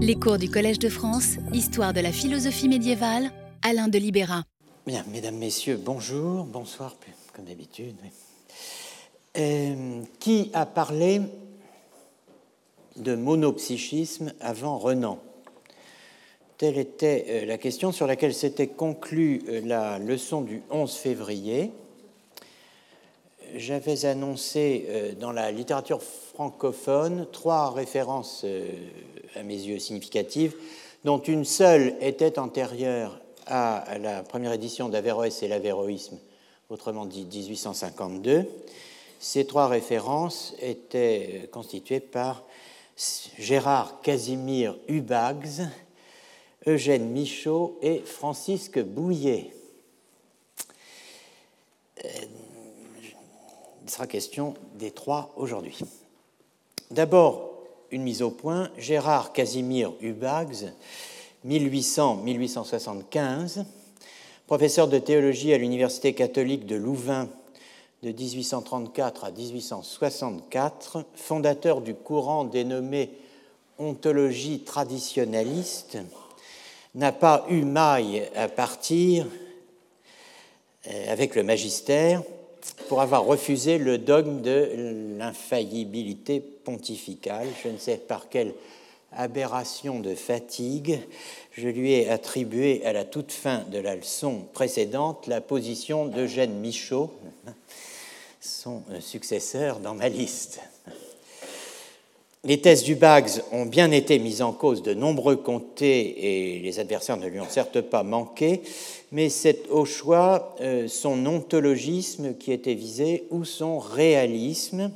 Les cours du Collège de France, Histoire de la philosophie médiévale, Alain de Libéra. Bien, mesdames, messieurs, bonjour, bonsoir, comme d'habitude. Euh, qui a parlé de monopsychisme avant Renan? Telle était euh, la question sur laquelle s'était conclue euh, la leçon du 11 février. J'avais annoncé dans la littérature francophone trois références à mes yeux significatives, dont une seule était antérieure à la première édition d'Averroès et l'Averroïsme, autrement dit 1852. Ces trois références étaient constituées par Gérard Casimir Hubags, Eugène Michaud et Francisque Bouillet. Il sera question des trois aujourd'hui. D'abord, une mise au point, Gérard Casimir Hubags, 1800-1875, professeur de théologie à l'Université catholique de Louvain de 1834 à 1864, fondateur du courant dénommé ontologie traditionnaliste, n'a pas eu maille à partir euh, avec le magistère pour avoir refusé le dogme de l'infaillibilité pontificale. Je ne sais par quelle aberration de fatigue, je lui ai attribué à la toute fin de la leçon précédente la position d'Eugène Michaud, son successeur dans ma liste. Les thèses du Bags ont bien été mises en cause de nombreux comtés et les adversaires ne lui ont certes pas manqué, mais c'est au choix euh, son ontologisme qui était visé ou son réalisme,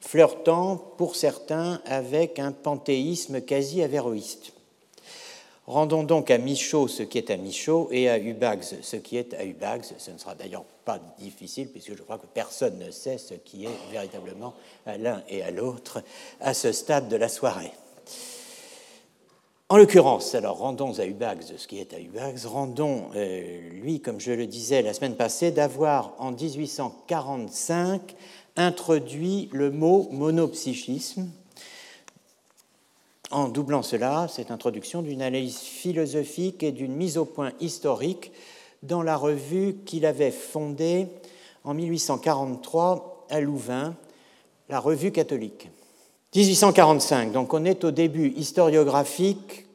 flirtant pour certains avec un panthéisme quasi avéroïste. Rendons donc à Michaud ce qui est à Michaud et à Hubags ce qui est à Hubags. Ce ne sera d'ailleurs pas difficile puisque je crois que personne ne sait ce qui est véritablement à l'un et à l'autre à ce stade de la soirée. En l'occurrence, alors rendons à Hubags ce qui est à Hubags, rendons euh, lui, comme je le disais la semaine passée, d'avoir en 1845 introduit le mot monopsychisme en doublant cela, cette introduction d'une analyse philosophique et d'une mise au point historique dans la revue qu'il avait fondée en 1843 à Louvain, la Revue catholique. 1845, donc on est au début historiographique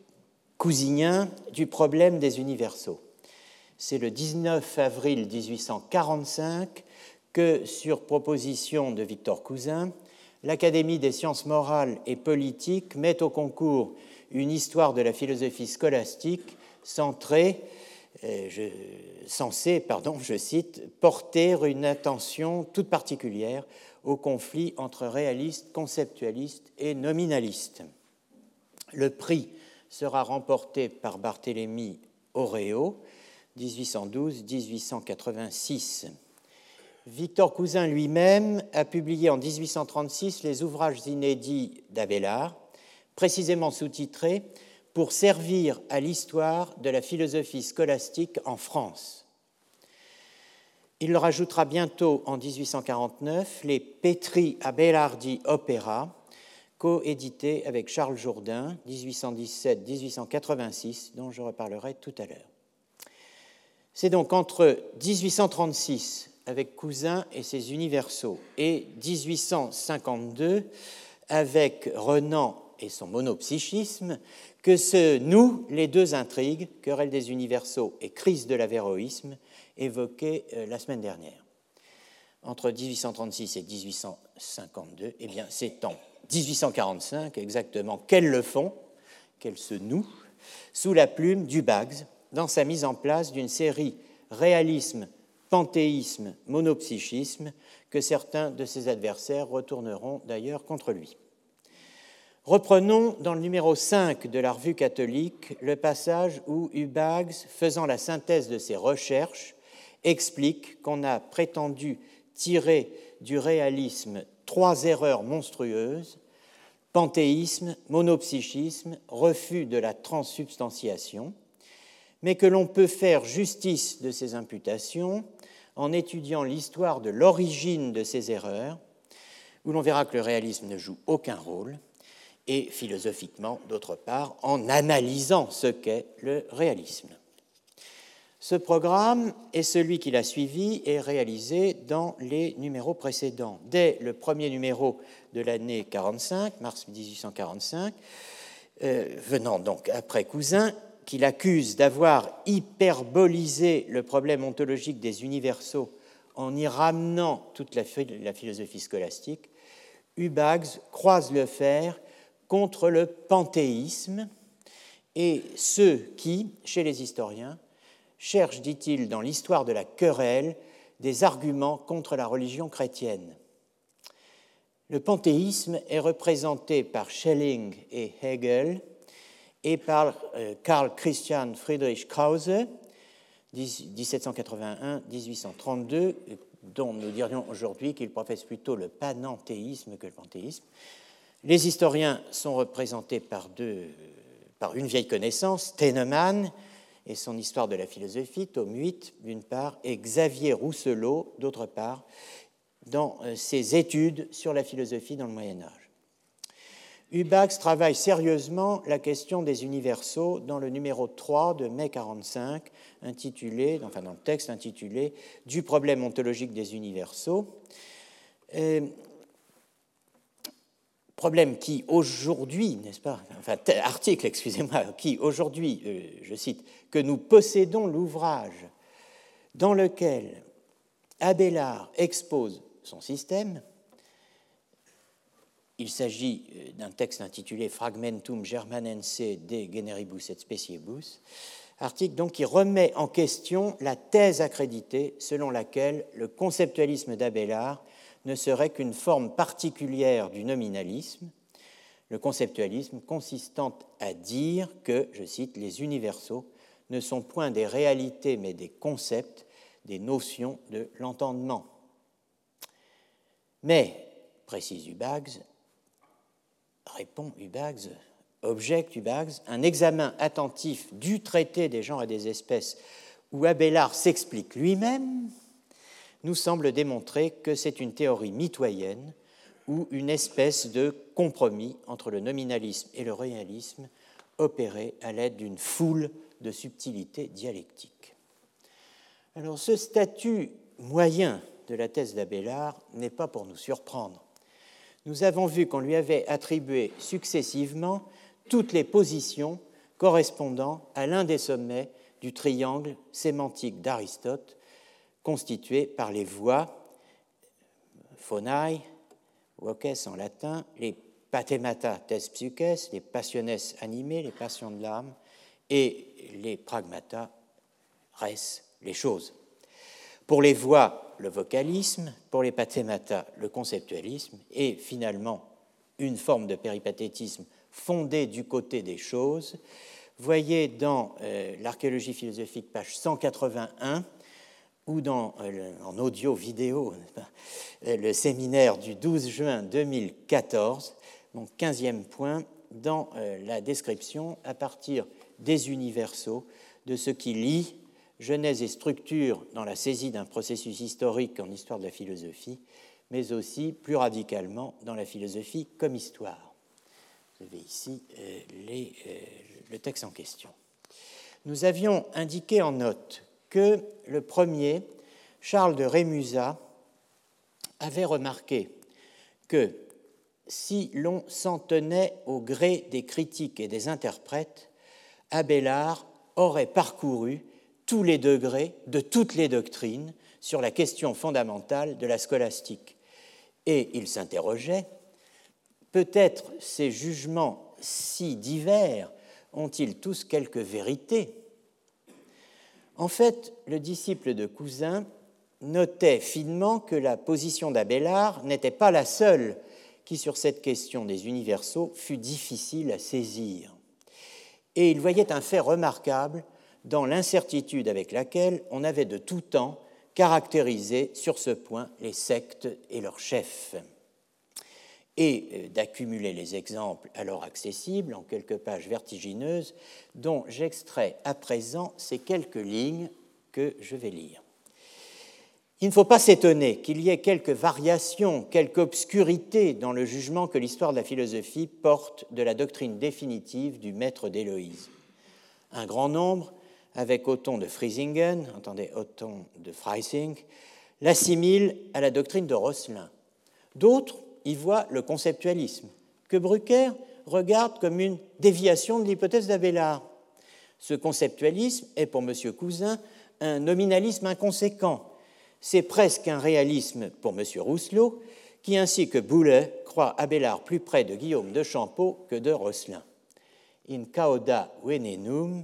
cousinien du problème des universaux. C'est le 19 avril 1845 que, sur proposition de Victor Cousin, l'Académie des sciences morales et politiques met au concours une histoire de la philosophie scolastique centrée, euh, censée, pardon, je cite, porter une attention toute particulière au conflit entre réalistes, conceptualistes et nominalistes. Le prix sera remporté par Barthélemy Oreo, 1812-1886. Victor Cousin lui-même a publié en 1836 les ouvrages inédits d'Abélard, précisément sous-titrés Pour servir à l'histoire de la philosophie scolastique en France. Il leur ajoutera bientôt en 1849 les Petri Abélardi Opéra, coédités avec Charles Jourdain, 1817-1886, dont je reparlerai tout à l'heure. C'est donc entre 1836 avec Cousin et ses universaux, et 1852 avec Renan et son monopsychisme, que se nouent les deux intrigues, querelle des universaux et crise de l'avéroïsme, évoquées euh, la semaine dernière. Entre 1836 et 1852, eh bien, c'est en 1845 exactement qu'elles le font, qu'elles se nouent, sous la plume du Bags, dans sa mise en place d'une série réalisme panthéisme, monopsychisme, que certains de ses adversaires retourneront d'ailleurs contre lui. Reprenons dans le numéro 5 de la revue catholique le passage où Hubags, faisant la synthèse de ses recherches, explique qu'on a prétendu tirer du réalisme trois erreurs monstrueuses panthéisme, monopsychisme, refus de la transsubstantiation, mais que l'on peut faire justice de ces imputations en étudiant l'histoire de l'origine de ces erreurs, où l'on verra que le réalisme ne joue aucun rôle, et philosophiquement, d'autre part, en analysant ce qu'est le réalisme. Ce programme et celui qui l'a suivi est réalisé dans les numéros précédents. Dès le premier numéro de l'année 45, mars 1845, euh, venant donc après Cousin, qu'il accuse d'avoir hyperbolisé le problème ontologique des universaux en y ramenant toute la, philosophie scolastique, Hubags croise le fer contre le panthéisme et ceux qui, chez les historiens, cherchent, dit-il, dans l'histoire de la querelle, des arguments contre la religion chrétienne. Le panthéisme est représenté par Schelling et Hegel et par euh, Karl Christian Friedrich Krause, 1781-1832, dont nous dirions aujourd'hui qu'il professe plutôt le panenthéisme que le panthéisme. Les historiens sont représentés par, deux, par une vieille connaissance, Tennemann et son histoire de la philosophie, tome 8 d'une part, et Xavier Rousselot d'autre part, dans euh, ses études sur la philosophie dans le Moyen Âge. Hubax travaille sérieusement la question des universaux dans le numéro 3 de mai 45, intitulé, enfin dans le texte intitulé Du problème ontologique des universaux. Euh, problème qui aujourd'hui, n'est-ce pas, enfin article, excusez-moi, qui aujourd'hui, euh, je cite, que nous possédons l'ouvrage dans lequel Abélard expose son système, il s'agit euh, d'un texte intitulé Fragmentum Germanense de Generibus et Speciebus, article donc qui remet en question la thèse accréditée selon laquelle le conceptualisme d'Abélard ne serait qu'une forme particulière du nominalisme, le conceptualisme consistant à dire que, je cite, les universaux ne sont point des réalités mais des concepts, des notions de l'entendement. Mais, précise Hubags, répond Hubags, objecte Hubags, un examen attentif du traité des genres et des espèces où Abélard s'explique lui-même nous semble démontrer que c'est une théorie mitoyenne ou une espèce de compromis entre le nominalisme et le réalisme opéré à l'aide d'une foule de subtilités dialectiques. Alors ce statut moyen de la thèse d'Abélard n'est pas pour nous surprendre nous avons vu qu'on lui avait attribué successivement toutes les positions correspondant à l'un des sommets du triangle sémantique d'Aristote, constitué par les voix, phonae, voces en latin, les pathemata tes psyches, les passiones animées, les passions de l'âme, et les pragmata, res, les choses. Pour les voix, le vocalisme, pour les pathémata, le conceptualisme, et finalement une forme de péripathétisme fondée du côté des choses. Voyez dans euh, l'archéologie philosophique, page 181, ou dans, euh, en audio-vidéo, euh, le séminaire du 12 juin 2014, mon 15e point, dans la description à partir des universaux de ce qui lie genèse et structure dans la saisie d'un processus historique en histoire de la philosophie, mais aussi plus radicalement dans la philosophie comme histoire. Vous avez ici euh, euh, le texte en question. Nous avions indiqué en note que le premier, Charles de Rémusat, avait remarqué que si l'on s'en tenait au gré des critiques et des interprètes, Abélard aurait parcouru tous les degrés de toutes les doctrines sur la question fondamentale de la scolastique. Et il s'interrogeait, peut-être ces jugements si divers ont-ils tous quelque vérité? En fait, le disciple de Cousin notait finement que la position d'Abélard n'était pas la seule qui, sur cette question des universaux, fut difficile à saisir. Et il voyait un fait remarquable dans l'incertitude avec laquelle on avait de tout temps caractérisé sur ce point les sectes et leurs chefs, et euh, d'accumuler les exemples alors accessibles en quelques pages vertigineuses, dont j'extrais à présent ces quelques lignes que je vais lire. Il ne faut pas s'étonner qu'il y ait quelques variations, quelque obscurité dans le jugement que l'histoire de la philosophie porte de la doctrine définitive du maître d'Héloïse. Un grand nombre, avec Othon de Friesingen, entendez Othon de Freising, l'assimilent à la doctrine de Rosselin. D'autres y voient le conceptualisme, que Brucker regarde comme une déviation de l'hypothèse d'Abélard. Ce conceptualisme est pour M. Cousin un nominalisme inconséquent c'est presque un réalisme pour M. Rousselot, qui, ainsi que Boulet, croit Abélard plus près de Guillaume de Champeau que de Rosselin. In cauda venenum,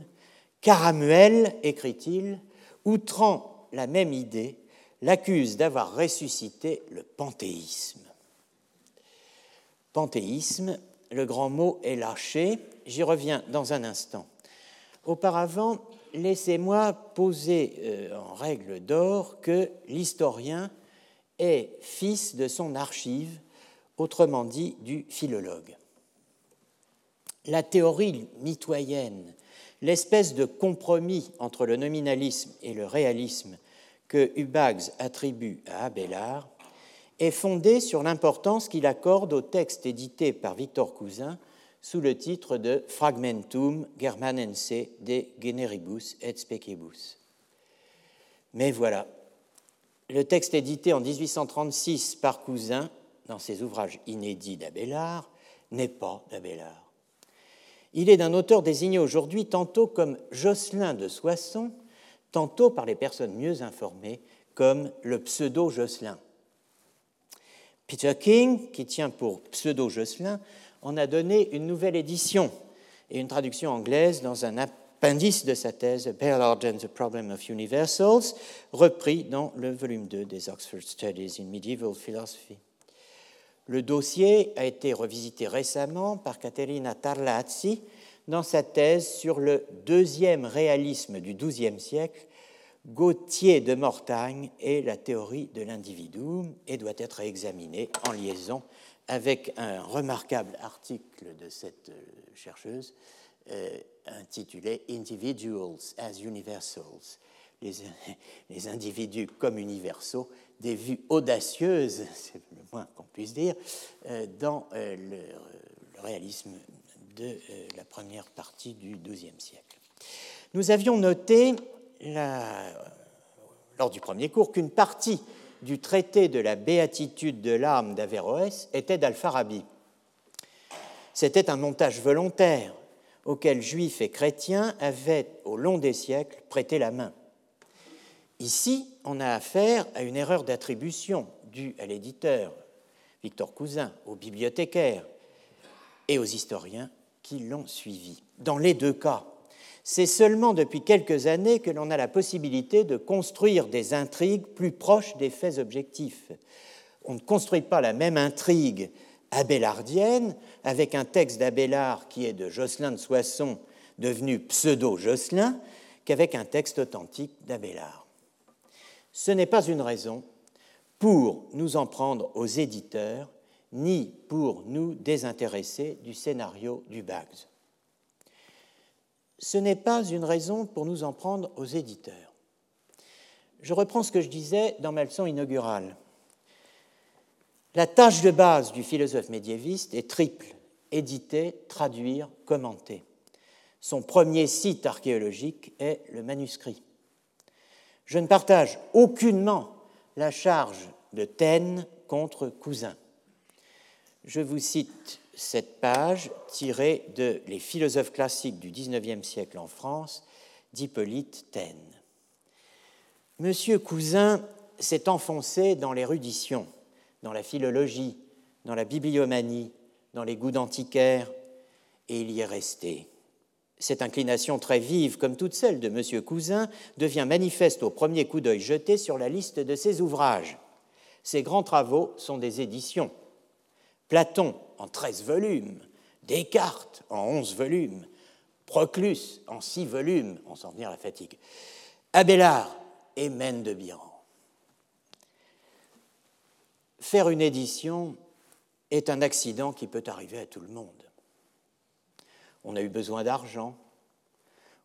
Caramuel, écrit-il, outrant la même idée, l'accuse d'avoir ressuscité le panthéisme. Panthéisme, le grand mot est lâché, j'y reviens dans un instant. Auparavant, laissez-moi poser euh, en règle d'or que l'historien est fils de son archive, autrement dit du philologue. La théorie mitoyenne, l'espèce de compromis entre le nominalisme et le réalisme que Hubags attribue à Abélard, est fondée sur l'importance qu'il accorde au texte édité par Victor Cousin sous le titre de Fragmentum Germanense de Generibus et Specibus. Mais voilà, le texte édité en 1836 par Cousin, dans ses ouvrages inédits d'Abélard, n'est pas d'Abélard. Il est d'un auteur désigné aujourd'hui tantôt comme Jocelyn de Soissons, tantôt par les personnes mieux informées comme le pseudo-Jocelyn. Peter King, qui tient pour pseudo-Jocelyn, on a donné une nouvelle édition et une traduction anglaise dans un appendice de sa thèse Ballard and the Problem of Universals, repris dans le volume 2 des Oxford Studies in Medieval Philosophy. Le dossier a été revisité récemment par Caterina Tarlazzi dans sa thèse sur le deuxième réalisme du XIIe siècle, Gauthier de Mortagne et la théorie de l'individu, et doit être examiné en liaison avec un remarquable article de cette euh, chercheuse euh, intitulé Individuals as Universals, les, individus comme universaux, des vues audacieuses, c'est le moins qu'on puisse dire, euh, dans le, réalisme de la première partie du XIIe siècle. Nous avions noté lors du premier cours qu'une partie du traité de la béatitude de l'âme d'Averroès était d'Alfarabi. C'était un montage volontaire auquel juifs et chrétiens avaient, au long des siècles, prêté la main. Ici, on a affaire à une erreur d'attribution due à l'éditeur, Victor Cousin, aux bibliothécaires et aux historiens qui l'ont suivi. Dans les deux cas, c'est seulement depuis quelques années que l'on a la possibilité de construire des intrigues plus proches des faits objectifs. On ne construit pas la même intrigue abélardienne avec un texte d'Abélard qui est de Jocelyn de Soissons devenu pseudo-Jocelyn qu'avec un texte authentique d'Abélard. Ce n'est pas une raison pour nous en prendre aux éditeurs ni pour nous désintéresser du scénario du Bags ce n'est pas une raison pour nous en prendre aux éditeurs. Je reprends ce que je disais dans ma leçon inaugurale. La tâche de base du philosophe médiéviste est triple éditer, traduire, commenter. Son premier site archéologique est le manuscrit. Je ne partage aucunement la charge de Taine contre Cousin. Je vous cite cette page tirée de Les philosophes classiques du XIXe siècle en France d'Hippolyte Taine. Monsieur Cousin s'est enfoncé dans l'érudition, dans la philologie, dans la bibliomanie, dans les goûts d'antiquaire, et il y est resté. Cette inclination très vive, comme toute celle de Monsieur Cousin, devient manifeste au premier coup d'œil jeté sur la liste de ses ouvrages. Ses grands travaux sont des éditions. Platon en 13 volumes, Descartes en 11 volumes, Proclus en 6 volumes, on s'en venir à la fatigue, Abélard et Mène de Biran. Faire une édition est un accident qui peut arriver à tout le monde. On a eu besoin d'argent,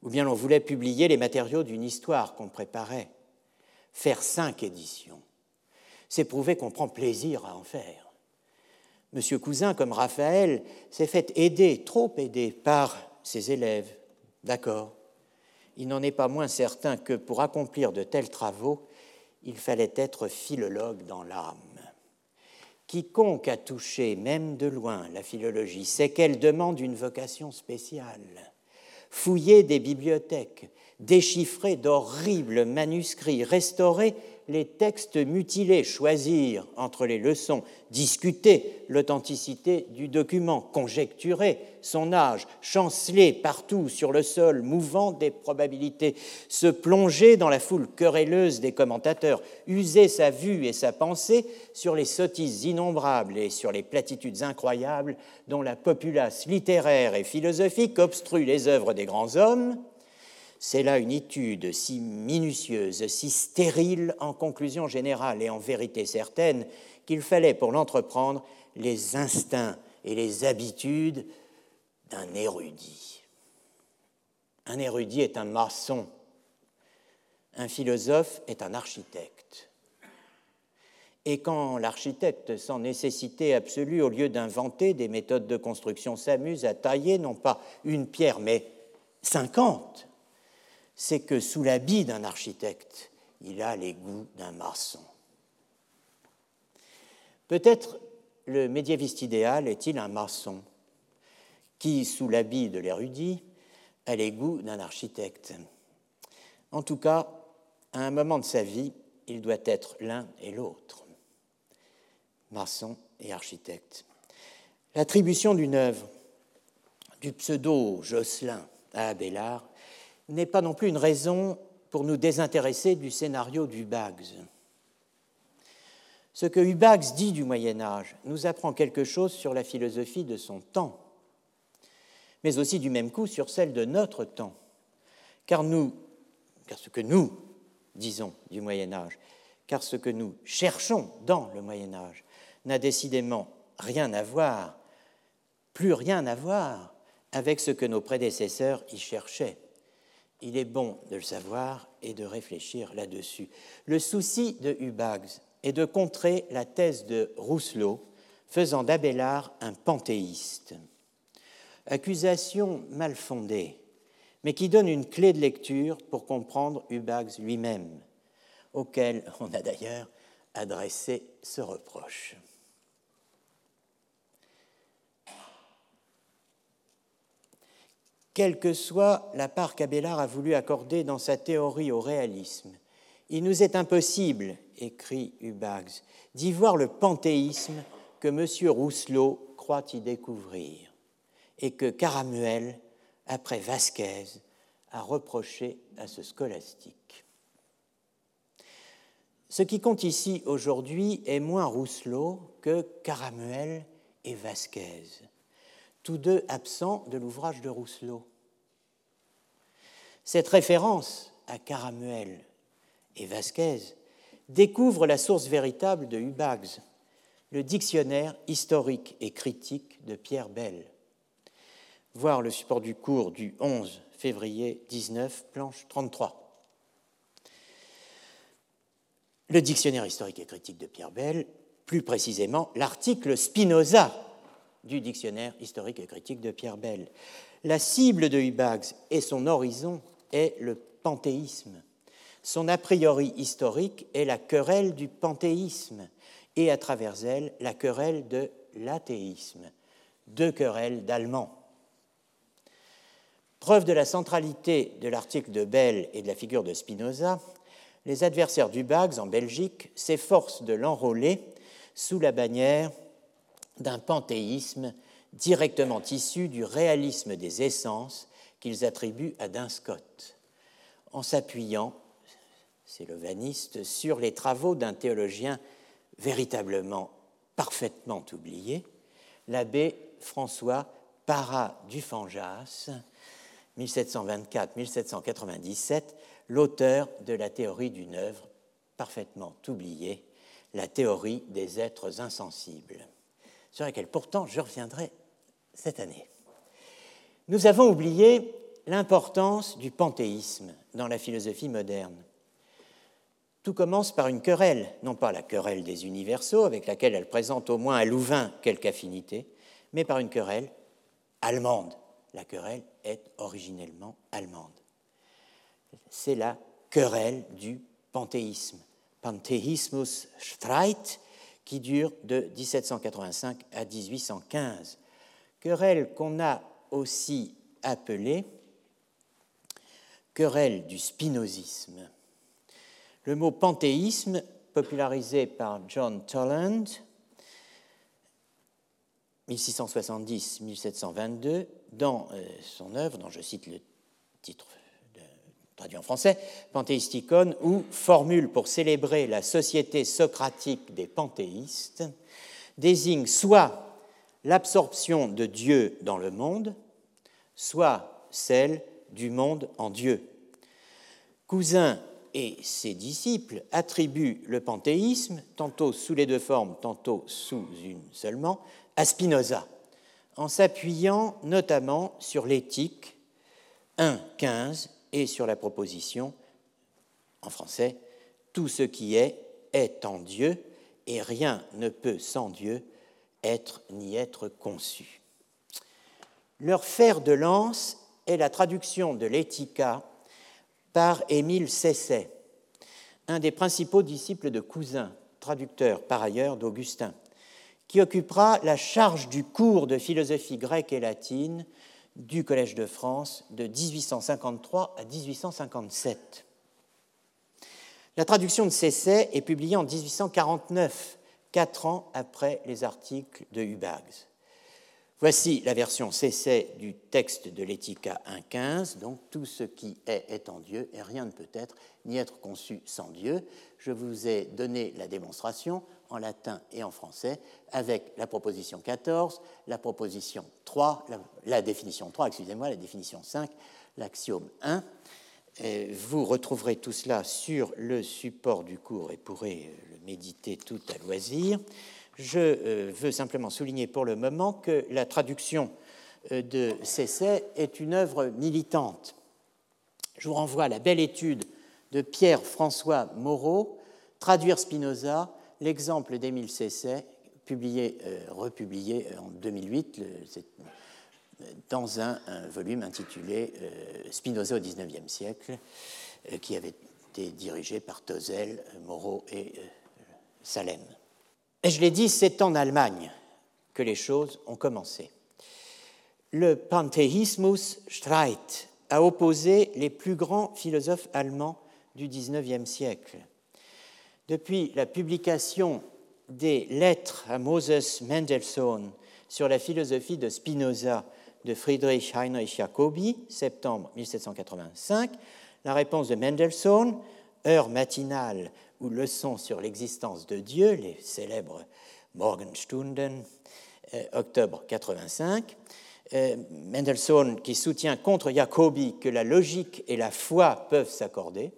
ou bien l'on voulait publier les matériaux d'une histoire qu'on préparait. faire cinq éditions, c'est prouver qu'on prend plaisir à en faire. Monsieur Cousin, comme Raphaël, s'est fait aider, trop aider, par ses élèves. D'accord. Il n'en est pas moins certain que pour accomplir de tels travaux, il fallait être philologue dans l'âme. Quiconque a touché, même de loin, la philologie sait qu'elle demande une vocation spéciale. Fouiller des bibliothèques, déchiffrer d'horribles manuscrits, restaurer les textes mutilés, choisir entre les leçons, discuter l'authenticité du document, conjecturer son âge, chanceler partout sur le sol mouvant des probabilités, se plonger dans la foule querelleuse des commentateurs, user sa vue et sa pensée sur les sottises innombrables et sur les platitudes incroyables dont la populace littéraire et philosophique obstrue les œuvres des grands hommes, c'est là une étude si minutieuse, si stérile en conclusion générale et en vérité certaine qu'il fallait pour l'entreprendre les instincts et les habitudes d'un érudit. Un érudit est un maçon, un philosophe est un architecte. Et quand l'architecte, sans nécessité absolue, au lieu d'inventer des méthodes de construction, s'amuse à tailler non pas une pierre, mais cinquante, c'est que sous l'habit d'un architecte, il a les goûts d'un maçon. Peut-être le médiéviste idéal est-il un maçon qui, sous l'habit de l'érudit, a les goûts d'un architecte. En tout cas, à un moment de sa vie, il doit être l'un et l'autre, maçon et architecte. L'attribution d'une œuvre du pseudo Jocelyn à Abélard n'est pas non plus une raison pour nous désintéresser du scénario d'Hubags. Ce que Hubags dit du Moyen Âge nous apprend quelque chose sur la philosophie de son temps, mais aussi du même coup sur celle de notre temps. Car ce que nous disons du Moyen Âge, car ce que nous cherchons dans le Moyen Âge n'a décidément rien à voir, plus rien à voir avec ce que nos prédécesseurs y cherchaient il est bon de le savoir et de réfléchir là-dessus. Le souci de Hubags est de contrer la thèse de Rousselot, faisant d'Abélard un panthéiste. Accusation mal fondée, mais qui donne une clé de lecture pour comprendre Hubags lui-même, auquel on a d'ailleurs adressé ce reproche. Quelle que soit la part qu'Abélard a voulu accorder dans sa théorie au réalisme. Il nous est impossible, écrit Hubags, d'y voir le panthéisme que M. Rousselot croit y découvrir et que Caramuel, après Vasquez, a reproché à ce scolastique. Ce qui compte ici aujourd'hui est moins Rousselot que Caramuel et Vasquez tous deux absents de l'ouvrage de Rousselot. Cette référence à Caramuel et Vasquez découvre la source véritable de Hubags, le dictionnaire historique et critique de Pierre Bell. Voir le support du cours du 11 février 19, planche 33. Le dictionnaire historique et critique de Pierre Bell, plus précisément l'article Spinoza du dictionnaire historique et critique de Pierre Bell. La cible de Hubags et son horizon est le panthéisme. Son a priori historique est la querelle du panthéisme et à travers elle la querelle de l'athéisme, deux querelles d'Allemands. Preuve de la centralité de l'article de Bell et de la figure de Spinoza, les adversaires d'Hubags en Belgique s'efforcent de l'enrôler sous la bannière d'un panthéisme directement issu du réalisme des essences qu'ils attribuent à Scott, en s'appuyant, c'est le sur les travaux d'un théologien véritablement parfaitement oublié, l'abbé François Para du Fanjas, 1724-1797, l'auteur de la théorie d'une œuvre parfaitement oubliée, la théorie des êtres insensibles sur laquelle pourtant je reviendrai cette année. Nous avons oublié l'importance du panthéisme dans la philosophie moderne. Tout commence par une querelle, non pas la querelle des universaux, avec laquelle elle présente au moins à Louvain quelque affinité, mais par une querelle allemande. La querelle est originellement allemande. C'est la querelle du panthéisme. Panthéismus Streit, qui dure de 1785 à 1815. Querelle qu'on a aussi appelée querelle du spinozisme. Le mot panthéisme, popularisé par John Toland, 1670-1722, dans euh, son œuvre, dont je cite le titre traduit en français, Panthéisticon, ou formule pour célébrer la société socratique des panthéistes, désigne soit l'absorption de Dieu dans le monde, soit celle du monde en Dieu. Cousin et ses disciples attribuent le panthéisme, tantôt sous les deux formes, tantôt sous une seulement, à Spinoza, en s'appuyant notamment sur l'éthique 1.15 et sur la proposition, en français, tout ce qui est est en Dieu et rien ne peut sans Dieu être ni être conçu. Leur fer de lance est la traduction de l'Éthica par Émile Cesset, un des principaux disciples de Cousin, traducteur par ailleurs d'Augustin, qui occupera la charge du cours de philosophie grecque et latine du Collège de France de 1853 à 1857. La traduction de Cesset est publiée en 1849, quatre ans après les articles de Hubags. Voici la version cessée du texte de l'Éthica 1.15, donc tout ce qui est est en Dieu et rien ne peut être ni être conçu sans Dieu. Je vous ai donné la démonstration en latin et en français avec la proposition 14, la proposition 3, la, définition 3, excusez-moi, la définition 5, l'axiome 1. vous retrouverez tout cela sur le support du cours et pourrez le méditer tout à loisir. Je euh, veux simplement souligner pour le moment que la traduction euh, de Cesset est une œuvre militante. Je vous renvoie à la belle étude de Pierre-François Moreau, Traduire Spinoza, l'exemple d'Émile Cesset, publié, euh, republié en 2008 dans un, volume intitulé Spinoza au XIXe siècle, qui avait été dirigé par Tozel, Moreau et Salem. Et je l'ai dit, c'est en Allemagne que les choses ont commencé. Le Panthéismus Streit a opposé les plus grands philosophes allemands du XIXe siècle. Depuis la publication des lettres à Moses Mendelssohn sur la philosophie de Spinoza de Friedrich Heinrich Jacobi, septembre 1785, la réponse de Mendelssohn, heure matinale ou leçons sur l'existence de Dieu, les célèbres Morgenstunden, euh, octobre 85. Euh, Mendelssohn qui soutient contre Jacobi que la logique et la foi peuvent s'accorder.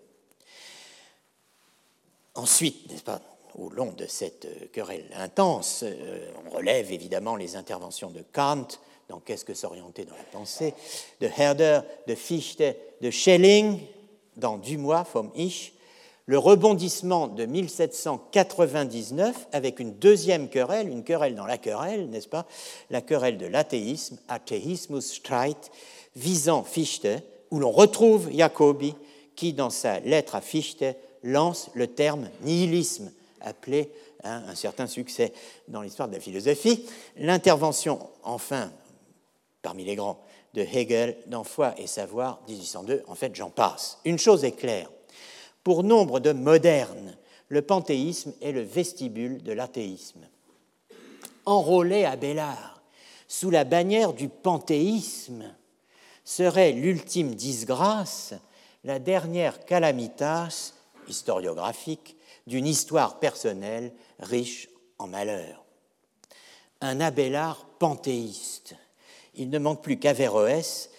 Ensuite, n'est-ce pas, au long de cette euh, querelle intense, on relève évidemment les interventions de Kant dans Qu'est-ce que s'orienter dans la pensée, de Herder, de Fichte, de Schelling dans Dumois, vom Ich, le rebondissement de 1799 avec une deuxième querelle, une querelle dans la querelle, n'est-ce pas? La querelle de l'athéisme, Atheismus Streit, visant Fichte, où l'on retrouve Jacobi qui, dans sa lettre à Fichte, lance le terme nihilisme, appelé hein, un certain succès dans l'histoire de la philosophie. L'intervention, enfin, parmi les grands, de Hegel dans Foi et Savoir, 1802, en fait, j'en passe. Une chose est claire pour nombre de modernes, le panthéisme est le vestibule de l'athéisme. Enrôler Abélard sous la bannière du panthéisme serait l'ultime disgrâce, la dernière calamitas historiographique d'une histoire personnelle riche en malheurs. Un Abélard panthéiste. Il ne manque plus qu'Averroès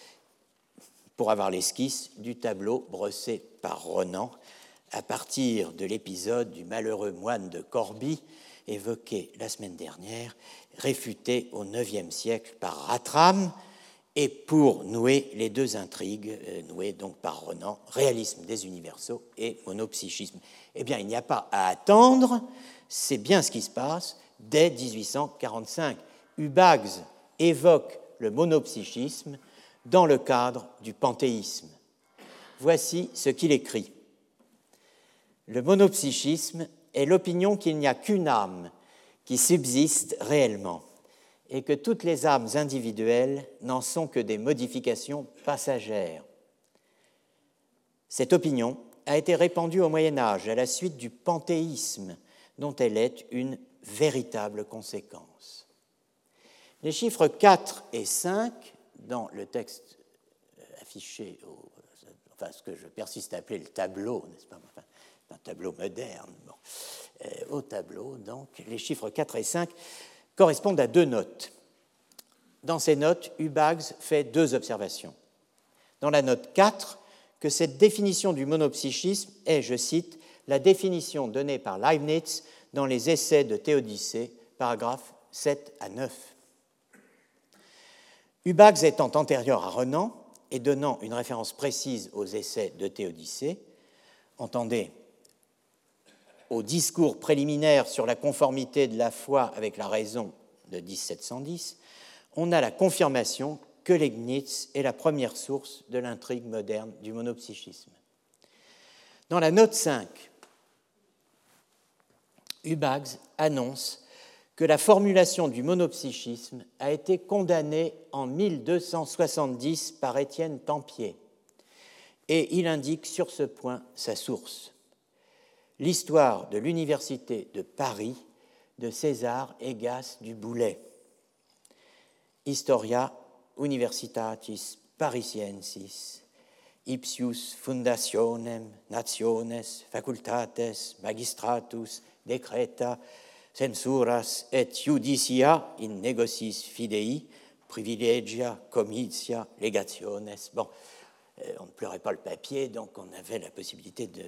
pour avoir l'esquisse du tableau brossé par Renan à partir de l'épisode du malheureux moine de Corbie évoqué la semaine dernière, réfuté au IXe siècle par Ratram et pour nouer les deux intrigues, euh, nouées donc par Renan, réalisme des universaux et monopsychisme. Eh bien, il n'y a pas à attendre, c'est bien ce qui se passe dès 1845. Hubags évoque le monopsychisme dans le cadre du panthéisme. Voici ce qu'il écrit. Le monopsychisme est l'opinion qu'il n'y a qu'une âme qui subsiste réellement et que toutes les âmes individuelles n'en sont que des modifications passagères. Cette opinion a été répandue au Moyen Âge à la suite du panthéisme, dont elle est une véritable conséquence. Les chiffres 4 et 5, dans le texte affiché, enfin ce que je persiste à appeler le tableau, n'est-ce pas? Un tableau moderne, euh, au tableau, donc les chiffres 4 et 5 correspondent à deux notes. Dans ces notes, Hubags fait deux observations. Dans la note 4, que cette définition du monopsychisme est, je cite, la définition donnée par Leibniz dans les essais de Théodicée, paragraphes 7 à 9. Hubags étant antérieur à Renan et donnant une référence précise aux essais de Théodicée, entendez au discours préliminaire sur la conformité de la foi avec la raison de 1710, on a la confirmation que Leibniz est la première source de l'intrigue moderne du monopsychisme. Dans la note 5, Hubags annonce que la formulation du monopsychisme a été condamnée en 1270 par Étienne Tempier, et il indique sur ce point sa source l'histoire de l'Université de Paris de César Egas du Boulet. Historia Universitatis Parisiensis, ipsius fundationem nationes facultates magistratus decreta censuras et judicia in negocis fidei privilegia comitia legationes. Bon, euh, on ne pleurait pas le papier, donc on avait la possibilité de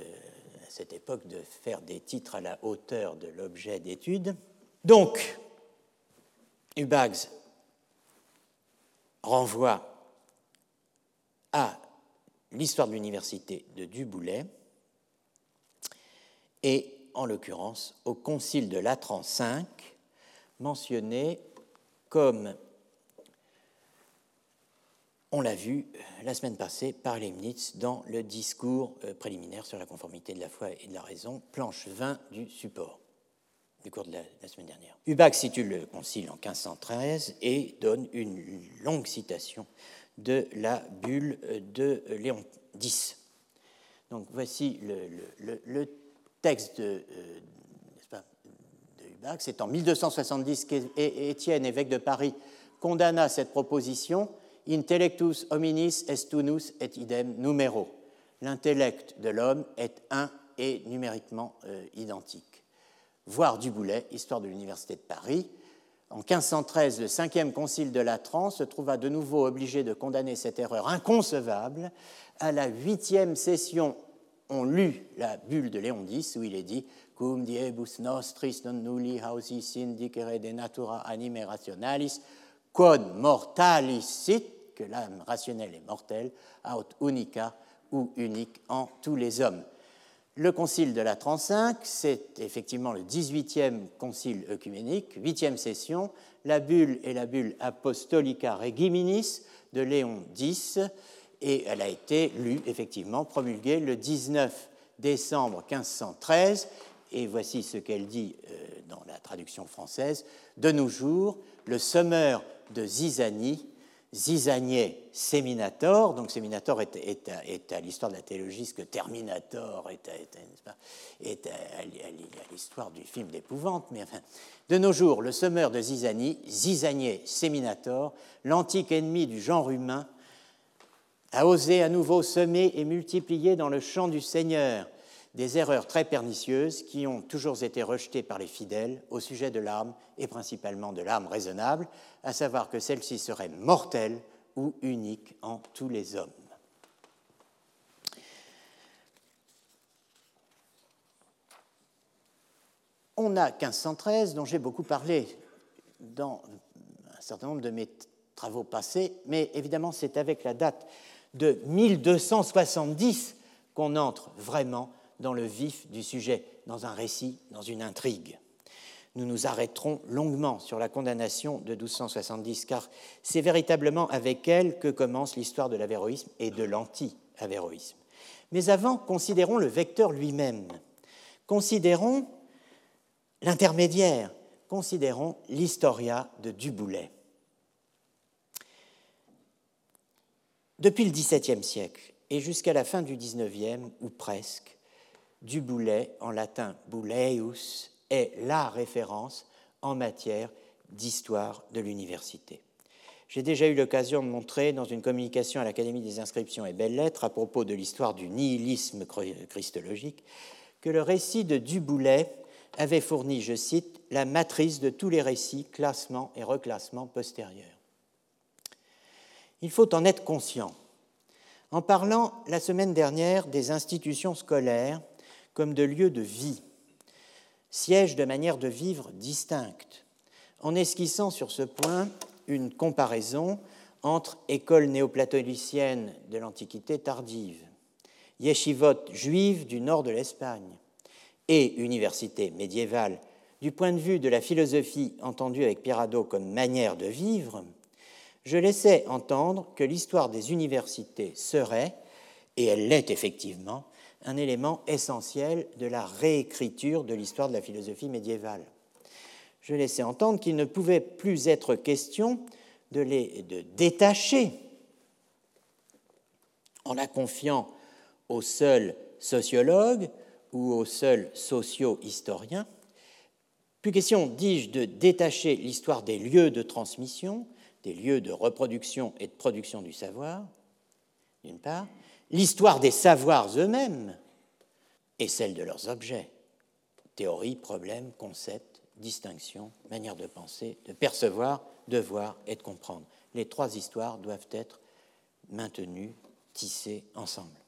cette époque de faire des titres à la hauteur de l'objet d'étude. Donc, Hubags renvoie à l'histoire de l'université de Duboulet et, en l'occurrence, au concile de Latran V, mentionné comme on l'a vu euh, la semaine passée par Leibniz dans le discours euh, préliminaire sur la conformité de la foi et de la raison, planche 20 du support du cours de la, semaine dernière. Hubac situe le concile en 1513 et donne une longue citation de la bulle euh, de Léon X. Donc voici le, texte de, Hubac. C'est en 1270 qu'Étienne, évêque de Paris, condamna cette proposition Intellectus hominis est unus et idem numero. L'intellect de l'homme est un et numériquement euh, identique. Voir Duboulet, Histoire de l'Université de Paris. En 1513, le cinquième concile de Latran se trouva de nouveau obligé de condamner cette erreur inconcevable. À la huitième session, on lut la bulle de Léon X où il est dit Cum diebus nostris non nulli hausis indicere de natura anime rationalis, quod mortalis sit que l'âme rationnelle est mortelle, aut unica ou unique en tous les hommes. Le concile de la 35, c'est effectivement le 18e concile œcuménique, 8e session. La bulle est la bulle Apostolica Regiminis de Léon X, et elle a été lue, effectivement, promulguée le 19 décembre 1513. Et voici ce qu'elle dit euh, dans la traduction française. De nos jours, le sommeur de Zizanie Zizanier Seminator, donc Seminator est, à, l'histoire de la théologie ce que Terminator est à, l'histoire du film d'épouvante, mais enfin, de nos jours, le semeur de Zizanie, Zizanier Seminator, l'antique ennemi du genre humain, a osé à nouveau semer et multiplier dans le champ du Seigneur des erreurs très pernicieuses qui ont toujours été rejetées par les fidèles au sujet de l'âme et principalement de l'âme raisonnable, à savoir que celle-ci serait mortelle ou unique en tous les hommes. On a 1513 dont j'ai beaucoup parlé dans un certain nombre de mes travaux passés, mais évidemment c'est avec la date de 1270 qu'on entre vraiment dans le vif du sujet, dans un récit, dans une intrigue. Nous nous arrêterons longuement sur la condamnation de 1270, car c'est véritablement avec elle que commence l'histoire de l'avéroïsme et de l'anti-avéroïsme. Mais avant, considérons le vecteur lui-même. Considérons l'intermédiaire, considérons l'historia de Duboulet. Depuis le XVIIe siècle et jusqu'à la fin du XIXe, ou presque, Duboulet, en latin buleus, est la référence en matière d'histoire de l'université. J'ai déjà eu l'occasion de montrer dans une communication à l'Académie des inscriptions et belles-lettres à propos de l'histoire du nihilisme christologique que le récit de Duboulet avait fourni, je cite, la matrice de tous les récits, classements et reclassements postérieurs. Il faut en être conscient. En parlant la semaine dernière des institutions scolaires comme de lieux de vie, sièges de manière de vivre distinctes, en esquissant sur ce point une comparaison entre école néoplatonicienne de l'Antiquité tardive, yeshivot juive du nord de l'Espagne et université médiévale du point de vue de la philosophie entendue avec Pirado comme manière de vivre, je laissais entendre que l'histoire des universités serait, et elle l'est effectivement, un élément essentiel de la réécriture de l'histoire de la philosophie médiévale. Je laissais entendre qu'il ne pouvait plus être question de les détacher en la confiant aux seuls sociologues ou aux seuls socio-historiens. Plus question, dis-je, de détacher l'histoire des lieux de transmission des lieux de reproduction et de production du savoir, d'une part, l'histoire des savoirs eux-mêmes et celle de leurs objets, théorie, problème, concept, distinction, manière de penser, de percevoir, de voir et de comprendre. Les trois histoires doivent être maintenues, tissées ensemble.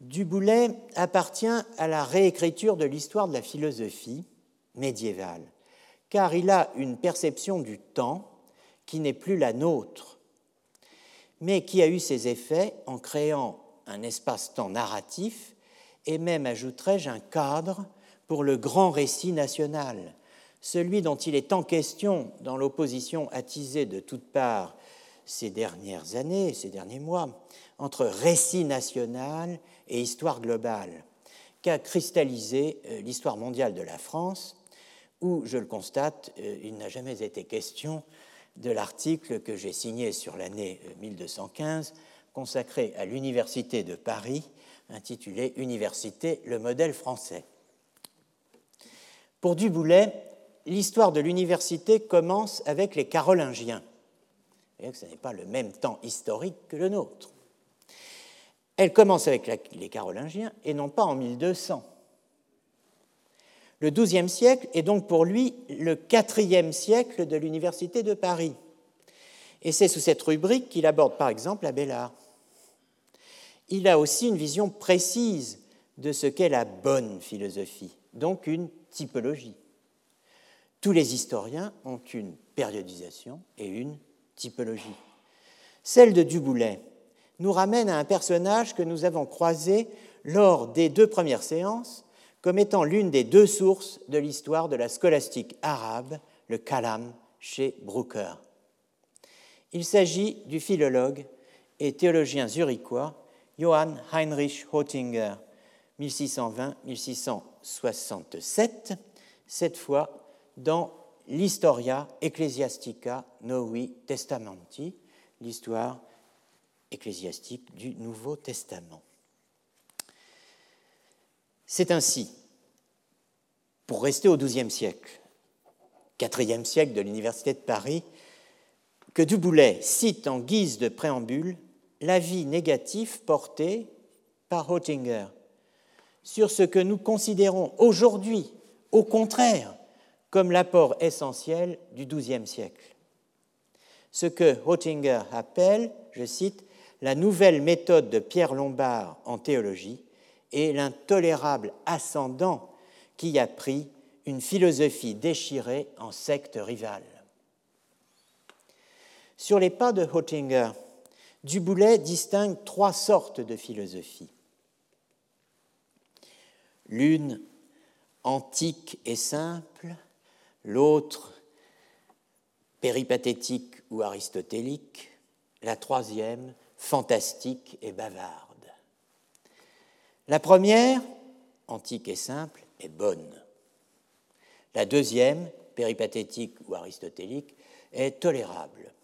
Duboulet appartient à la réécriture de l'histoire de la philosophie médiévale, car il a une perception du temps qui n'est plus la nôtre, mais qui a eu ses effets en créant un espace-temps narratif et même, ajouterais-je, un cadre pour le grand récit national, celui dont il est en question dans l'opposition attisée de toutes parts ces dernières années, ces derniers mois, entre récit national et histoire globale, qu'a cristallisé euh, l'histoire mondiale de la France, où, je le constate, euh, il n'a jamais été question de l'article que j'ai signé sur l'année 1215 consacré à l'Université de Paris, intitulé Université, le modèle français. Pour Duboulet, l'histoire de l'université commence avec les Carolingiens. Vous voyez que ce n'est pas le même temps historique que le nôtre. Elle commence avec les Carolingiens et non pas en 1200. Le XIIe siècle est donc pour lui le quatrième siècle de l'Université de Paris. Et c'est sous cette rubrique qu'il aborde par exemple Abélard. Il a aussi une vision précise de ce qu'est la bonne philosophie, donc une typologie. Tous les historiens ont une périodisation et une typologie. Celle de Duboulet nous ramène à un personnage que nous avons croisé lors des deux premières séances comme étant l'une des deux sources de l'histoire de la scolastique arabe, le kalam, chez Brucker. Il s'agit du philologue et théologien zurichois Johann Heinrich Hottinger, 1620-1667, cette fois dans l'Historia Ecclesiastica Novi Testamenti, l'histoire ecclésiastique du Nouveau Testament. C'est ainsi, pour rester au XIIe siècle, quatrième siècle de l'Université de Paris, que Duboulet cite en guise de préambule l'avis négatif porté par Hottinger sur ce que nous considérons aujourd'hui, au contraire, comme l'apport essentiel du XIIe siècle. Ce que Hottinger appelle, je cite, la nouvelle méthode de Pierre Lombard en théologie, et l'intolérable ascendant qui a pris une philosophie déchirée en secte rivale. Sur les pas de Hottinger, Duboulet distingue trois sortes de philosophie. L'une antique et simple, l'autre péripathétique ou aristotélique, la troisième fantastique et bavarde. La première, antique et simple, est bonne. La deuxième, péripathétique ou aristotélique, est tolérable.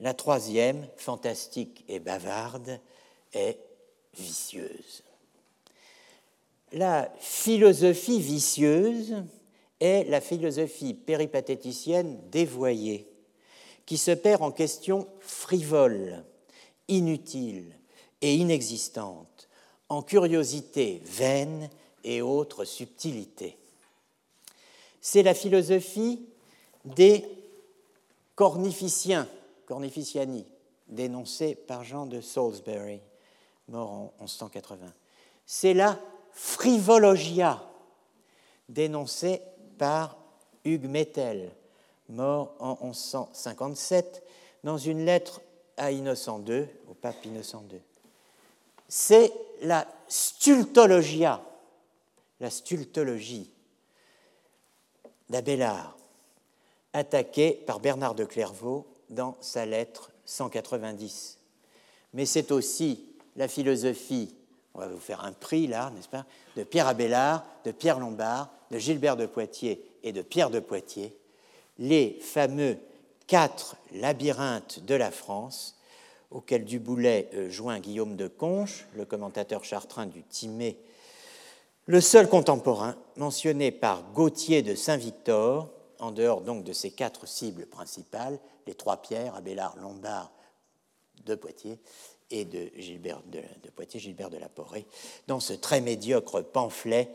La troisième, fantastique et bavarde, est vicieuse. La philosophie vicieuse est la philosophie péripatéticienne dévoyée, qui se perd en questions frivoles, inutiles et inexistantes, en curiosité vaine et autres subtilités. C'est la philosophie des cornificiens, cornificiani, dénoncée par Jean de Salisbury, mort en 1180. C'est la frivologia, dénoncée par Hugues Mettel, mort en 1157, dans une lettre à Innocent II, au pape Innocent II. C'est la stultologia, la stultologie d'Abélard, attaquée par Bernard de Clairvaux dans sa lettre 190. Mais c'est aussi la philosophie on va vous faire un prix là, n'est-ce pas, de Pierre Abélard, de Pierre Lombard, de Gilbert de Poitiers et de Pierre de Poitiers, les fameux quatre labyrinthes de la France, auxquels Duboulet euh, joint Guillaume de Conches, le commentateur chartrain du Timée, le seul contemporain mentionné par Gauthier de Saint-Victor, en dehors donc de ces quatre cibles principales, les trois pierres, Abélard, Lombard, de Poitiers, et de Gilbert de, Poitiers, Gilbert de la Porée, dans ce très médiocre pamphlet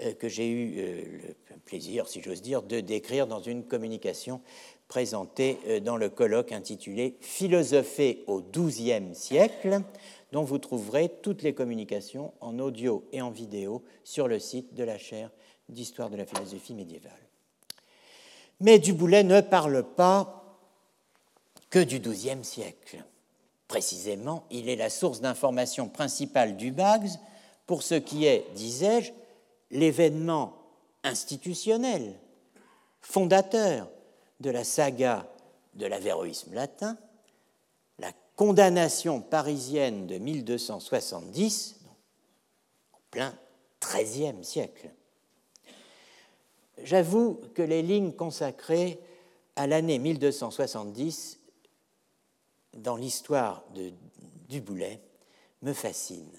euh, que j'ai eu euh, le plaisir, si j'ose dire, de décrire dans une communication présentée euh, dans le colloque intitulé Philosopher au XIIe siècle, dont vous trouverez toutes les communications en audio et en vidéo sur le site de la chaire d'histoire de la philosophie médiévale. Mais Duboulet ne parle pas que du XIIe siècle. Précisément, il est la source d'information principale du Bags pour ce qui est, disais-je, l'événement institutionnel, fondateur de la saga de l'avéroïsme latin, la condamnation parisienne de 1270, en plein XIIIe siècle. J'avoue que les lignes consacrées à l'année 1270 dans l'histoire de Duboulet me fascine.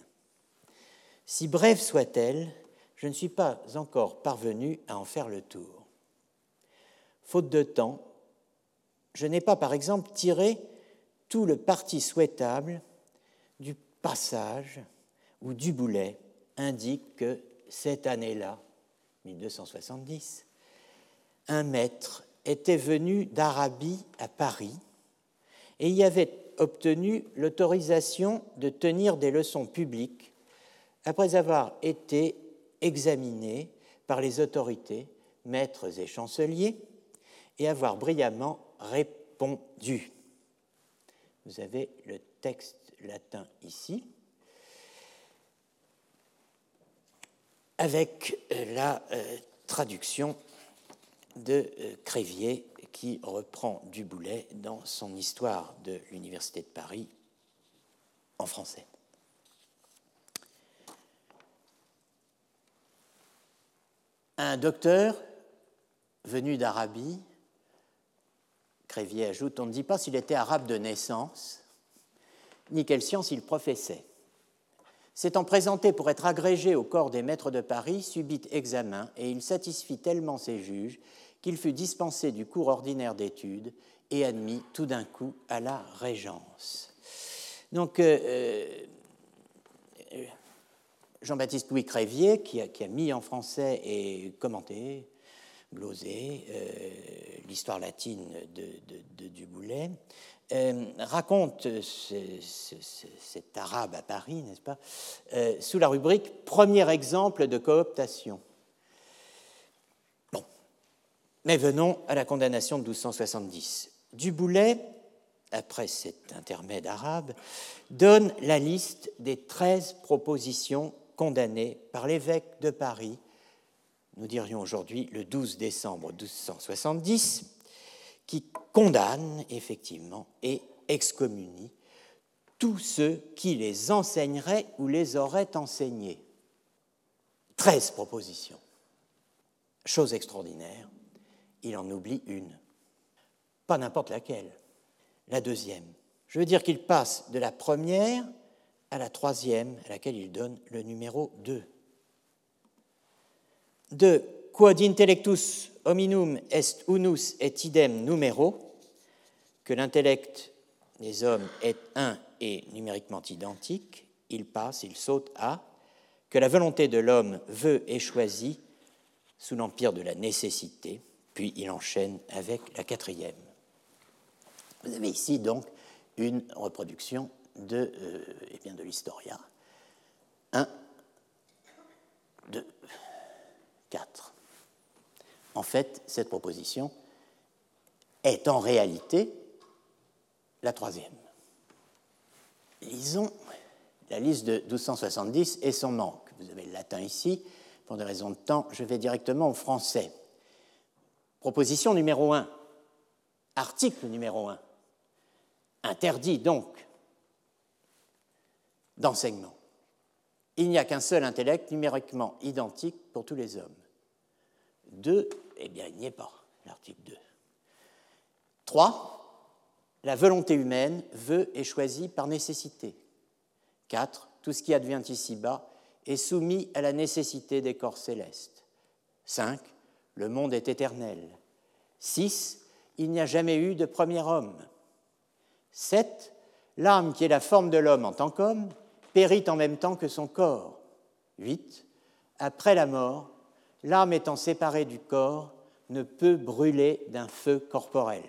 Si brève soit-elle, je ne suis pas encore parvenu à en faire le tour. Faute de temps, je n'ai pas, par exemple, tiré tout le parti souhaitable du passage où Duboulet indique que cette année-là, 1270, un maître était venu d'Arabie à Paris et y avait obtenu l'autorisation de tenir des leçons publiques après avoir été examiné par les autorités, maîtres et chanceliers, et avoir brillamment répondu. Vous avez le texte latin ici, avec la euh, traduction de euh, Crévier qui reprend Duboulet dans son histoire de l'Université de Paris en français. Un docteur venu d'Arabie, Crévier ajoute, on ne dit pas s'il était arabe de naissance, ni quelle science il professait. S'étant présenté pour être agrégé au corps des maîtres de Paris, subit examen, et il satisfit tellement ses juges qu'il fut dispensé du cours ordinaire d'études et admis tout d'un coup à la régence. Donc, euh, euh, Jean-Baptiste Louis Crévier, qui a, mis en français et commenté, glosé, euh, l'histoire latine de, Duboulet, raconte cet arabe à Paris, n'est-ce pas, sous la rubrique Premier exemple de cooptation. Mais venons à la condamnation de 1270. Duboulet après cet intermède arabe, donne la liste des 13 propositions condamnées par l'évêque de Paris, nous dirions aujourd'hui le 12 décembre 1270, qui condamne effectivement et excommunie tous ceux qui les enseigneraient ou les auraient enseignés. 13 propositions. Chose extraordinaire, il en oublie une. Pas n'importe laquelle la deuxième. Je veux dire qu'il passe de la première à la troisième, à laquelle il donne le numéro 2. De quod intellectus hominum est unus et idem numero, que l'intellect des hommes est un et numériquement identique, il passe, il saute à que la volonté de l'homme veut et choisit sous l'empire de la nécessité, puis il enchaîne avec la quatrième. Vous avez ici donc une reproduction de, euh, eh de l'Historia. 1, 2, 4. En fait, cette proposition est en réalité la troisième. Lisons la liste de 1270 et son manque. Vous avez le latin ici. Pour des raisons de temps, je vais directement au français. Proposition numéro 1. Article numéro 1 interdit donc d'enseignement. Il n'y a qu'un seul intellect numériquement identique pour tous les hommes. Deux, eh bien, il n'y est pas, l'article 2. Trois, la volonté humaine veut et choisit par nécessité. Quatre, tout ce qui advient ici-bas est soumis à la nécessité des corps célestes. Cinq, le monde est éternel. Six, il n'y a jamais eu de premier homme. 7. L'âme qui est la forme de l'homme en tant qu'homme périt en même temps que son corps. 8. Après la mort, l'âme étant séparée du corps ne peut brûler d'un feu corporel.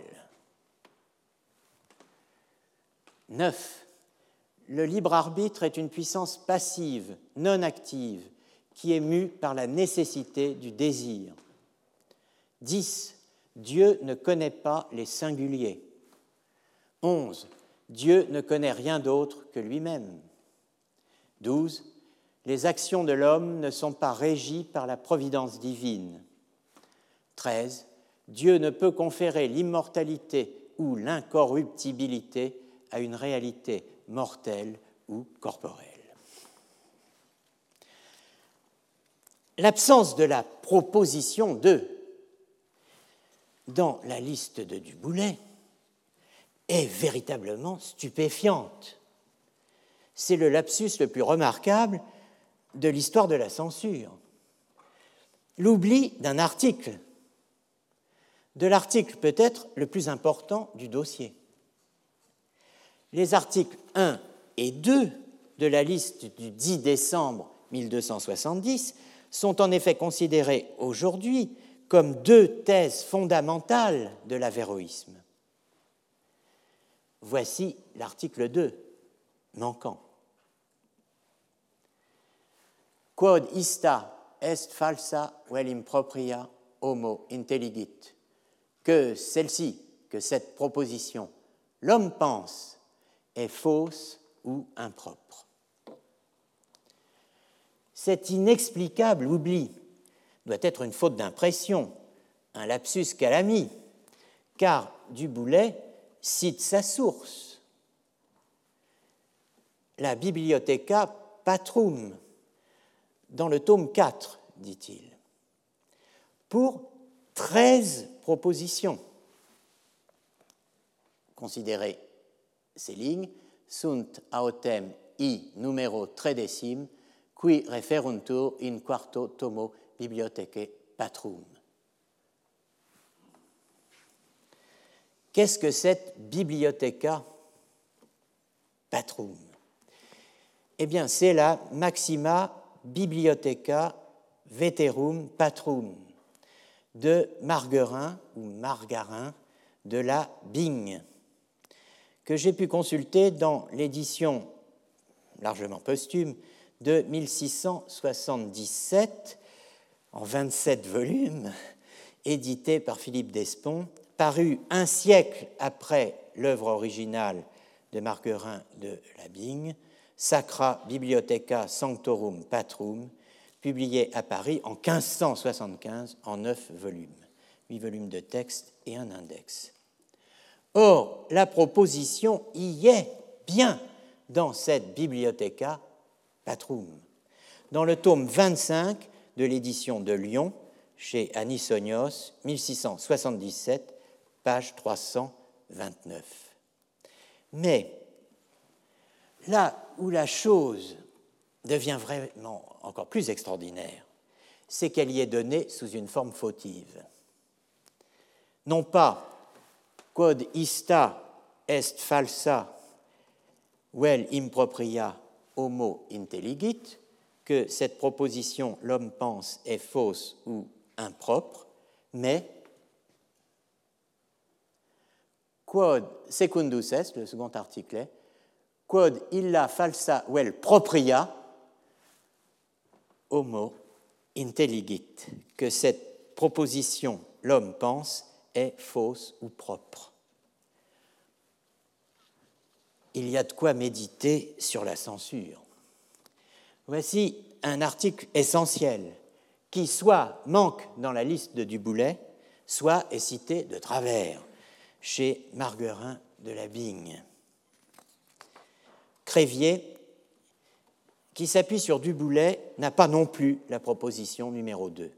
9. Le libre arbitre est une puissance passive, non active, qui est mue par la nécessité du désir. 10. Dieu ne connaît pas les singuliers. 11. Dieu ne connaît rien d'autre que lui-même. 12. Les actions de l'homme ne sont pas régies par la providence divine. 13. Dieu ne peut conférer l'immortalité ou l'incorruptibilité à une réalité mortelle ou corporelle. L'absence de la proposition 2 dans la liste de Duboulet est véritablement stupéfiante. C'est le lapsus le plus remarquable de l'histoire de la censure. L'oubli d'un article, de l'article peut-être le plus important du dossier. Les articles 1 et 2 de la liste du 10 décembre 1270 sont en effet considérés aujourd'hui comme deux thèses fondamentales de l'avéroïsme. Voici l'article 2, manquant. Quod ista est falsa vel impropria homo intelligit. Que celle-ci, que cette proposition, l'homme pense, est fausse ou impropre. Cet inexplicable oubli doit être une faute d'impression, un lapsus calami, car Duboulet cite sa source, la Bibliotheca Patrum, dans le tome 4, dit-il, pour 13 propositions. Considérez ces lignes, sunt autem i numero tredecim, qui referuntur in quarto tomo bibliothecae patrum. Qu'est-ce que cette bibliotheca patrum? Eh bien, c'est la Maxima Bibliotheca Veterum Patrum de Marguerin ou Margarin de la Bigne, que j'ai pu consulter dans l'édition largement posthume de 1677 en 27 volumes, édité par Philippe Despont paru un siècle après l'œuvre originale de Marguerin de Labigne, Sacra Bibliotheca Sanctorum Patrum, publié à Paris en 1575 en neuf volumes, huit volumes de texte et un index. Or, la proposition y est bien dans cette Bibliotheca Patrum. Dans le tome 25 de l'édition de Lyon, chez Anisonios, 1677, page 329. Mais là où la chose devient vraiment encore plus extraordinaire, c'est qu'elle y est donnée sous une forme fautive. Non pas quod ista est falsa vel impropria homo intelligit, que cette proposition l'homme pense est fausse ou impropre, mais quod secundus est, le second article quod illa falsa vel propria homo intelligit, que cette proposition l'homme pense est fausse ou propre. Il y a de quoi méditer sur la censure. Voici un article essentiel qui soit manque dans la liste de Duboulet, soit est cité de travers chez Marguerin de la Vigne. Crévier, qui s'appuie sur Duboulet, n'a pas non plus la proposition numéro 2.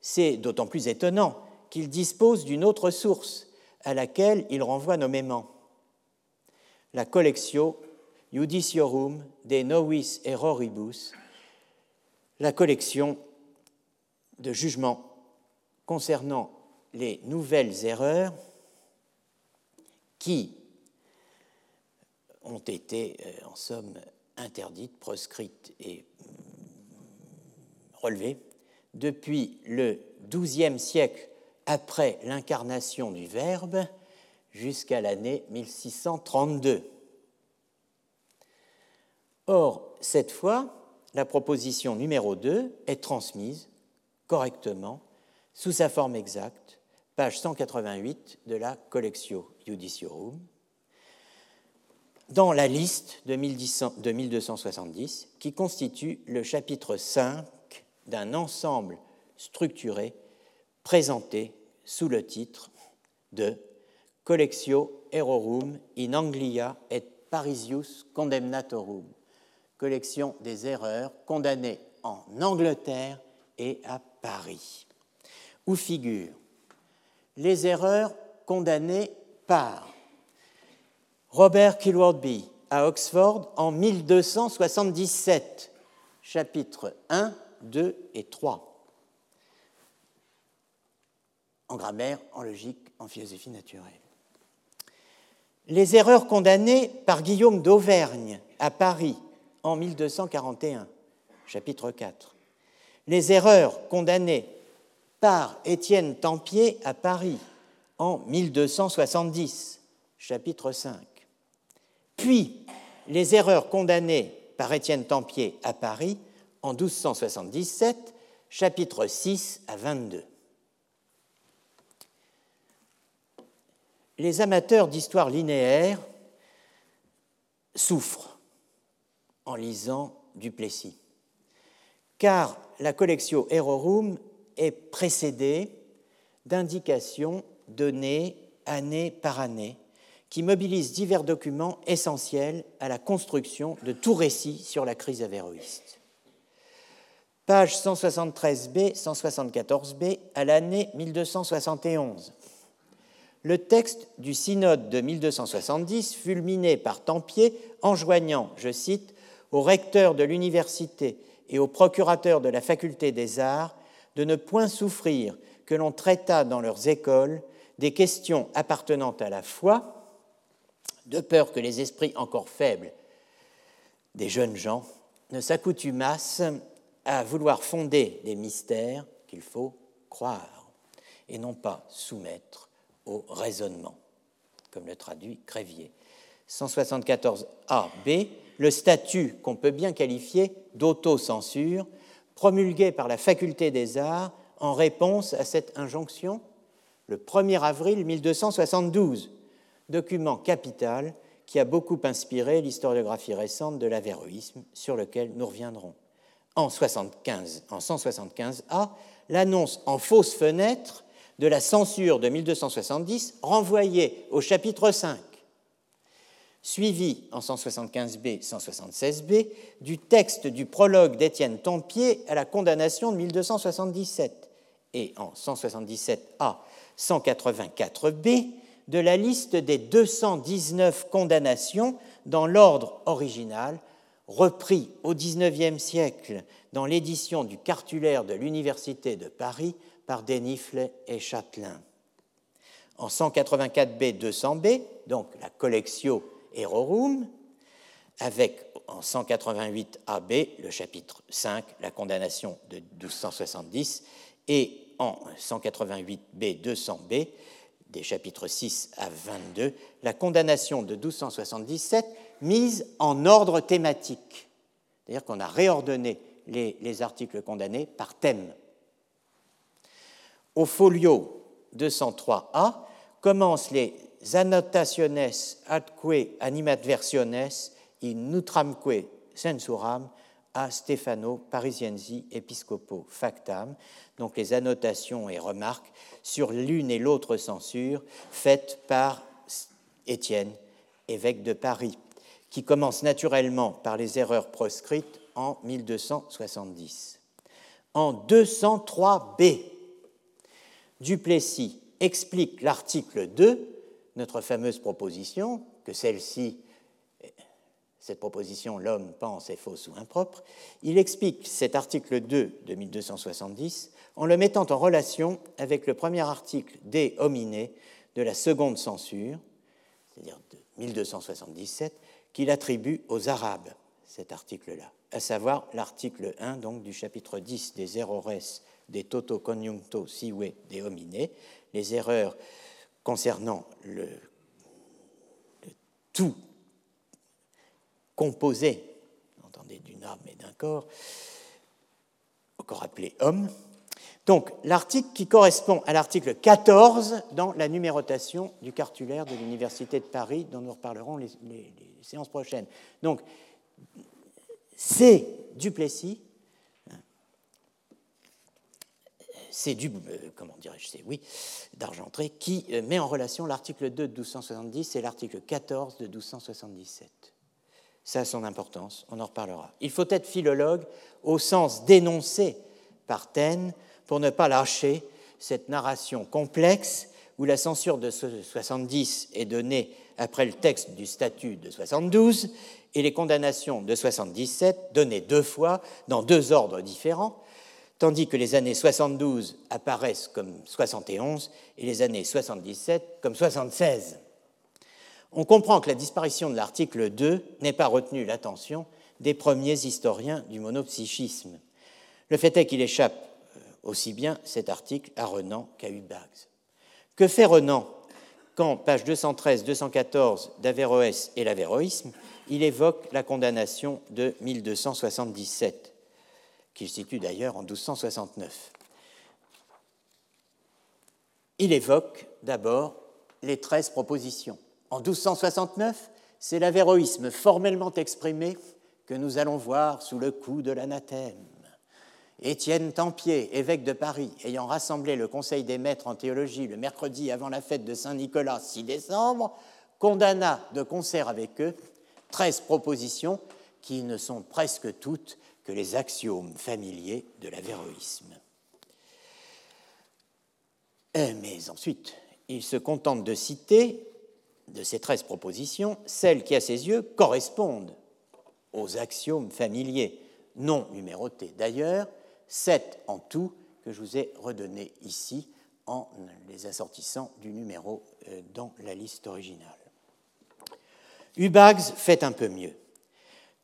C'est d'autant plus étonnant qu'il dispose d'une autre source à laquelle il renvoie nommément la Collectio Judiciorum de Novis Erroribus, la collection de jugements concernant les nouvelles erreurs qui ont été, euh, en somme, interdites, proscrites et mm, relevées depuis le XIIe siècle après l'incarnation du Verbe jusqu'à l'année 1632. Or, cette fois, la proposition numéro 2 est transmise correctement sous sa forme exacte, page 188 de la Collectio Judiciorum, dans la liste de 1270 qui constitue le chapitre 5 d'un ensemble structuré présenté sous le titre de Collectio Errorum in Anglia et Parisius Condemnatorum, collection des erreurs condamnées en Angleterre et à Paris, où figurent les erreurs condamnées par Robert Kilwardby à Oxford en 1277, chapitres 1, 2 et 3, en grammaire, en logique, en philosophie naturelle. Les erreurs condamnées par Guillaume d'Auvergne à Paris en 1241, chapitre 4 les erreurs condamnées par Étienne Tempier à Paris en 1270, chapitre 5. Puis les erreurs condamnées par Étienne Tempier à Paris en 1277, chapitre 6 à 22. Les amateurs d'histoire linéaire souffrent en lisant Duplessis, car la collection Errorum est précédée d'indications données année par année qui mobilisent divers documents essentiels à la construction de tout récit sur la crise avéroïste. Page 173b, 174b à l'année 1271. Le texte du synode de 1270 fulminé par Tempier enjoignant, je cite, au recteur de l'université et aux procurateurs de la faculté des arts de ne point souffrir que l'on traitât dans leurs écoles des questions appartenant à la foi, de peur que les esprits encore faibles des jeunes gens ne s'accoutumassent à vouloir fonder des mystères qu'il faut croire et non pas soumettre au raisonnement, comme le traduit Crévier. 174a-b, le statut qu'on peut bien qualifier d'autocensure, promulgué par la faculté des arts en réponse à cette injonction le 1er avril 1272, document capital qui a beaucoup inspiré l'historiographie récente de l'avéroïsme, sur lequel nous reviendrons. En, 75, en 175a, l'annonce en fausse fenêtre de la censure de 1270 renvoyée au chapitre 5, suivi en 175b, 176b du texte du prologue d'Étienne Tempier à la condamnation de 1277 et en 177a, 184b de la liste des 219 condamnations dans l'ordre original, repris au XIXe siècle dans l'édition du cartulaire de l'Université de Paris par Denifle et Châtelain. En 184b, 200b, donc la collectio Erorum, avec en 188 AB le chapitre 5, la condamnation de 1270, et en 188b 200b des chapitres 6 à 22, la condamnation de 1277 mise en ordre thématique. C'est-à-dire qu'on a réordonné les, les, articles condamnés par thème. Au folio 203A commencent les annotationes adque animadversiones in nutramque censuram a Stefano Parisiensi Episcopo Factam, donc les annotations et remarques sur l'une et l'autre censure faites par Étienne, évêque de Paris, qui commence naturellement par les erreurs proscrites en 1270. En 203b, Duplessis explique l'article 2, notre fameuse proposition, que celle-ci cette proposition L'homme pense est fausse ou impropre, il explique cet article 2 de 1270 en le mettant en relation avec le premier article des hominés de la seconde censure, c'est-à-dire de 1277, qu'il attribue aux Arabes, cet article-là, à savoir l'article 1 donc, du chapitre 10 des errores des toto conjuncto sive des hominés, les erreurs concernant le tout composé, entendez, d'une âme et d'un corps, encore appelé homme. Donc l'article qui correspond à l'article 14 dans la numérotation du cartulaire de l'Université de Paris, dont nous reparlerons les, séances prochaines. Donc c'est Duplessis, c'est du, euh, comment dirais-je, c'est oui, d'Argentré, qui euh, met en relation l'article 2 de 1270 et l'article 14 de 1277. Ça a son importance, on en reparlera. Il faut être philologue au sens dénoncé par Taine pour ne pas lâcher cette narration complexe où la censure de 70 est donnée après le texte du statut de 72 et les condamnations de 77 données deux fois dans deux ordres différents, tandis que les années 72 apparaissent comme 71 et les années 77 comme 76 on comprend que la disparition de l'article 2 n'ait pas retenu l'attention des premiers historiens du monopsychisme. Le fait est qu'il échappe euh, aussi bien cet article à Renan qu'à Hubax. Que fait Renan quand, page 213-214 d'Averroès et l'Averroïsme, il évoque la condamnation de 1277, qu'il situe d'ailleurs en 1269 Il évoque d'abord les 13 propositions en 1269, c'est l'avéroïsme formellement exprimé que nous allons voir sous le coup de l'anathème. Étienne Tempier, évêque de Paris, ayant rassemblé le Conseil des maîtres en théologie le mercredi avant la fête de Saint-Nicolas 6 décembre, condamna de concert avec eux 13 propositions qui ne sont presque toutes que les axiomes familiers de l'avéroïsme. Euh, mais ensuite, il se contente de citer de ces treize propositions, celles qui, à ses yeux, correspondent aux axiomes familiers non numérotés. D'ailleurs, sept en tout que je vous ai redonnés ici en les assortissant du numéro euh, dans la liste originale. Hubags fait un peu mieux.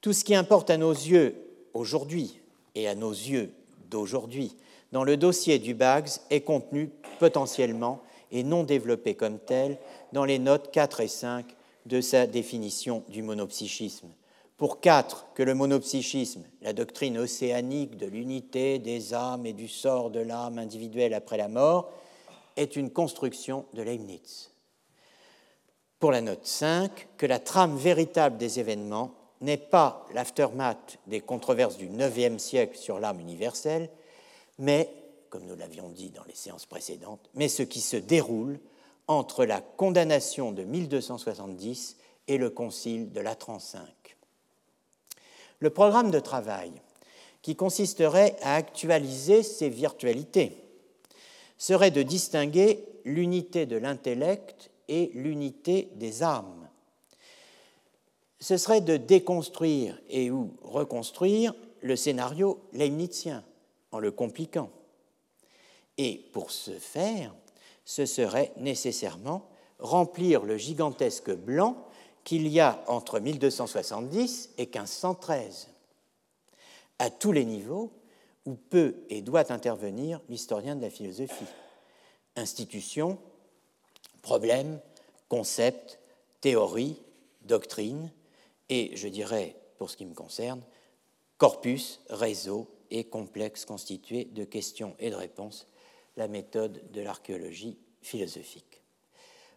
Tout ce qui importe à nos yeux aujourd'hui et à nos yeux d'aujourd'hui dans le dossier d'Hubags est contenu potentiellement et non développé comme tel dans les notes 4 et 5 de sa définition du monopsychisme. Pour 4, que le monopsychisme, la doctrine océanique de l'unité des âmes et du sort de l'âme individuelle après la mort, est une construction de Leibniz. Pour la note 5, que la trame véritable des événements n'est pas l'aftermath des controverses du IXe siècle sur l'âme universelle, mais, comme nous l'avions dit dans les séances précédentes, mais ce qui se déroule entre la condamnation de 1270 et le concile de la 35. Le programme de travail, qui consisterait à actualiser ces virtualités, serait de distinguer l'unité de l'intellect et l'unité des âmes. Ce serait de déconstruire et ou reconstruire le scénario leibnizien en le compliquant. Et pour ce faire, ce serait nécessairement remplir le gigantesque blanc qu'il y a entre 1270 et 1513, à tous les niveaux où peut et doit intervenir l'historien de la philosophie. Institution, problème, concept, théorie, doctrine, et je dirais, pour ce qui me concerne, corpus, réseau et complexe constitué de questions et de réponses, la méthode de l'archéologie philosophique.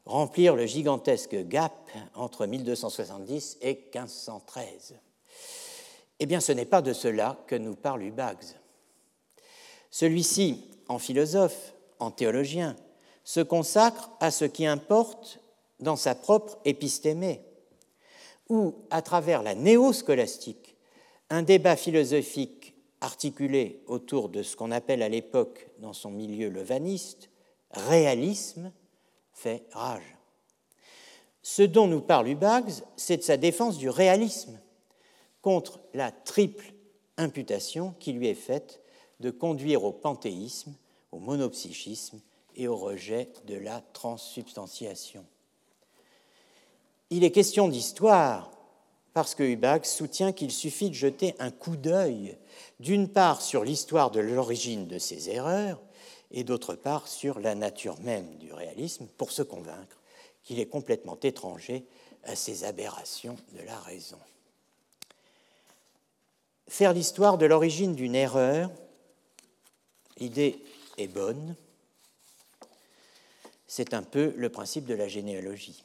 Remplir le gigantesque gap entre 1270 et 1513. Eh bien, ce n'est pas de cela que nous parle Hubags. Celui-ci, en philosophe, en théologien, se consacre à ce qui importe dans sa propre épistémée, ou à travers la néo-scolastique, un débat philosophique articulé autour de ce qu'on appelle à l'époque, dans son milieu levaniste, réalisme, fait rage. Ce dont nous parle Hubags, c'est de sa défense du réalisme contre la triple imputation qui lui est faite de conduire au panthéisme, au monopsychisme et au rejet de la transsubstantiation. Il est question d'histoire parce que Hubax soutient qu'il suffit de jeter un coup d'œil, d'une part sur l'histoire de l'origine de ces erreurs, et d'autre part sur la nature même du réalisme, pour se convaincre qu'il est complètement étranger à ces aberrations de la raison. Faire l'histoire de l'origine d'une erreur, l'idée est bonne, c'est un peu le principe de la généalogie.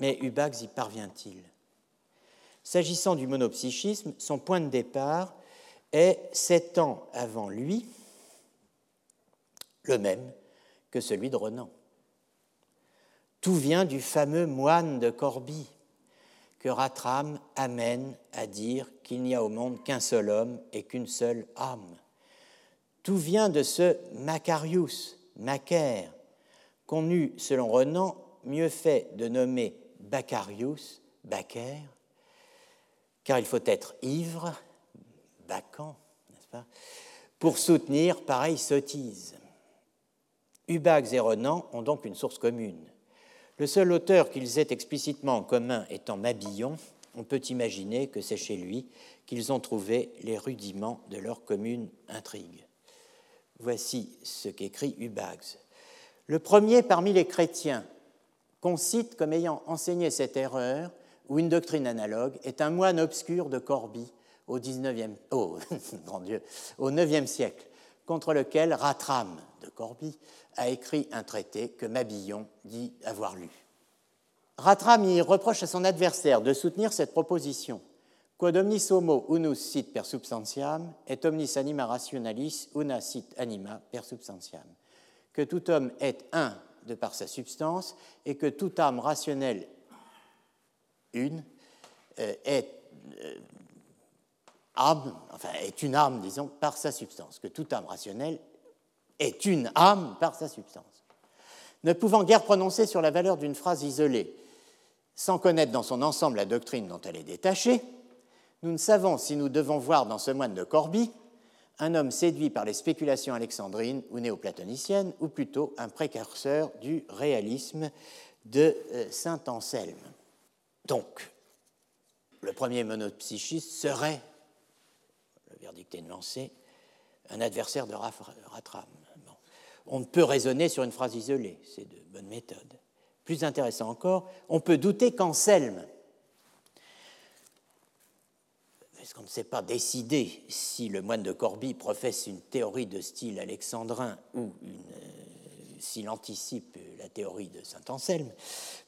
Mais Hubax y parvient-il? S'agissant du monopsychisme, son point de départ est sept ans avant lui, le même que celui de Renan. Tout vient du fameux moine de Corbie que Ratram amène à dire qu'il n'y a au monde qu'un seul homme et qu'une seule âme. Tout vient de ce Macarius, Macaire, qu'on eût, selon Renan, mieux fait de nommer Bacarius, Bacer, car il faut être ivre, Bacan, n'est-ce pas, pour soutenir pareille sottise. Hubax et Renan ont donc une source commune. Le seul auteur qu'ils aient explicitement en commun étant Mabillon, on peut imaginer que c'est chez lui qu'ils ont trouvé les rudiments de leur commune intrigue. Voici ce qu'écrit Hubax. Le premier parmi les chrétiens qu'on cite comme ayant enseigné cette erreur ou une doctrine analogue est un moine obscur de Corbie au, 19e, oh, grand Dieu, au 9e siècle, contre lequel Ratram de Corbie a écrit un traité que Mabillon dit avoir lu. Ratram y reproche à son adversaire de soutenir cette proposition quod omnis homo unus sit per substantiam et omnis anima rationalis una sit anima per substantiam que tout homme est un de par sa substance et que toute âme rationnelle, une, euh, est euh, âme, enfin est une âme, disons, par sa substance, que toute âme rationnelle est une âme par sa substance. Ne pouvant guère prononcer sur la valeur d'une phrase isolée, sans connaître dans son ensemble la doctrine dont elle est détachée, nous ne savons si nous devons voir dans ce moine de Corbie un homme séduit par les spéculations alexandrines ou néoplatoniciennes, ou plutôt un précurseur du réalisme de euh, Saint Anselme. Donc, le premier monopsychiste serait, le verdict est lancé, un adversaire de Ratram. On ne peut raisonner sur une phrase isolée, c'est de bonne méthode. Plus intéressant encore, on peut douter qu'Anselme est-ce qu'on ne sait pas décider si le moine de Corbie professe une théorie de style alexandrin ou une euh, s'il anticipe la théorie de saint Anselme.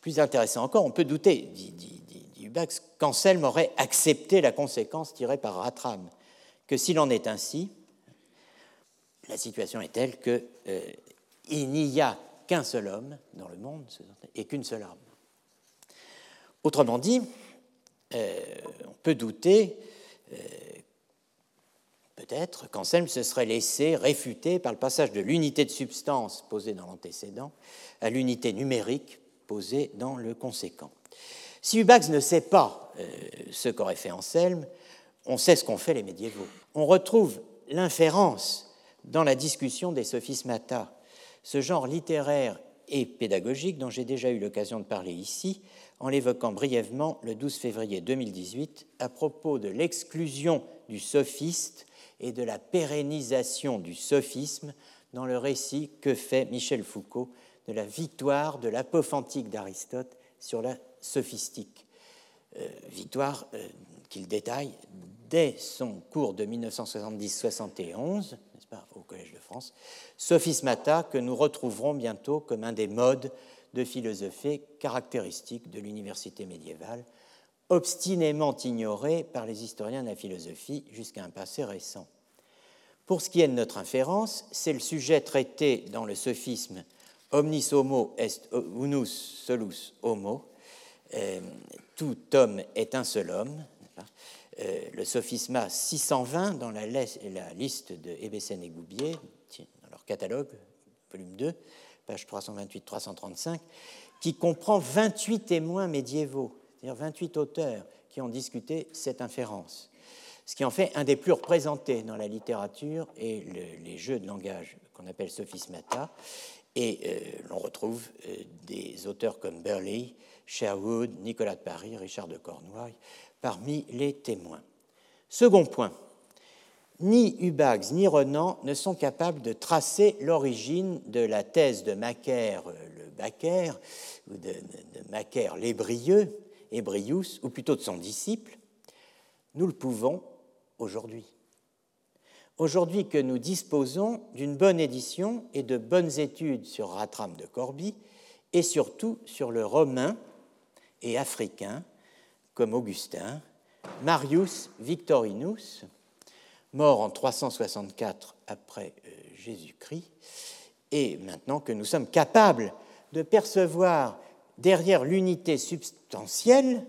Plus intéressant encore, on peut douter, dit, Hubax, qu'Anselme aurait accepté la conséquence tirée par Ratram, que s'il en est ainsi, la situation est telle qu'il euh, n'y a qu'un seul homme dans le monde et qu'une seule âme. Autrement dit, euh, on peut douter euh, peut-être qu'Anselme se serait laissé réfuter par le passage de l'unité de substance posée dans l'antécédent à l'unité numérique posée dans le conséquent. Si Hubax ne sait pas euh, ce qu'aurait fait Anselme, on sait ce qu'ont fait les médiévaux. On retrouve l'inférence dans la discussion des sophismata, ce genre littéraire et pédagogique dont j'ai déjà eu l'occasion de parler ici, en l'évoquant brièvement le 12 février 2018 à propos de l'exclusion du sophiste et de la pérennisation du sophisme dans le récit que fait Michel Foucault de la victoire de l'apophantique d'Aristote sur la sophistique. Euh, victoire euh, qu'il détaille dès son cours de 1970-71, n'est-ce pas, au Collège de France, Sophismata, que nous retrouverons bientôt comme un des modes de philosophie caractéristiques de l'université médiévale, obstinément ignoré par les historiens de la philosophie jusqu'à un passé récent. Pour ce qui est de notre inférence, c'est le sujet traité dans le sophisme Omnis homo est unus solus homo, euh, tout homme est un seul homme, euh, le sophisma 620 dans la, liste de Ebesen et Goubier, dans leur catalogue, volume 2, page 328-335, qui comprend 28 témoins médiévaux, c'est-à-dire 28 auteurs qui ont discuté cette inférence, ce qui en fait un des plus représentés dans la littérature et les jeux de langage qu'on appelle sophismata. Et euh, l'on retrouve euh, des auteurs comme Burley, Sherwood, Nicolas de Paris, Richard de Cornouailles parmi les témoins. Second point, ni Hubax ni Renan ne sont capables de tracer l'origine de la thèse de Macaire le Bacaire, ou de, Macaire l'Ébrieux, Ébrius, ou plutôt de son disciple. Nous le pouvons aujourd'hui. Aujourd'hui que nous disposons d'une bonne édition et de bonnes études sur Ratram de Corbie, et surtout sur le romain et africain, comme Augustin, Marius Victorinus, mort en 364 après euh, Jésus-Christ, et maintenant que nous sommes capables de percevoir derrière l'unité substantielle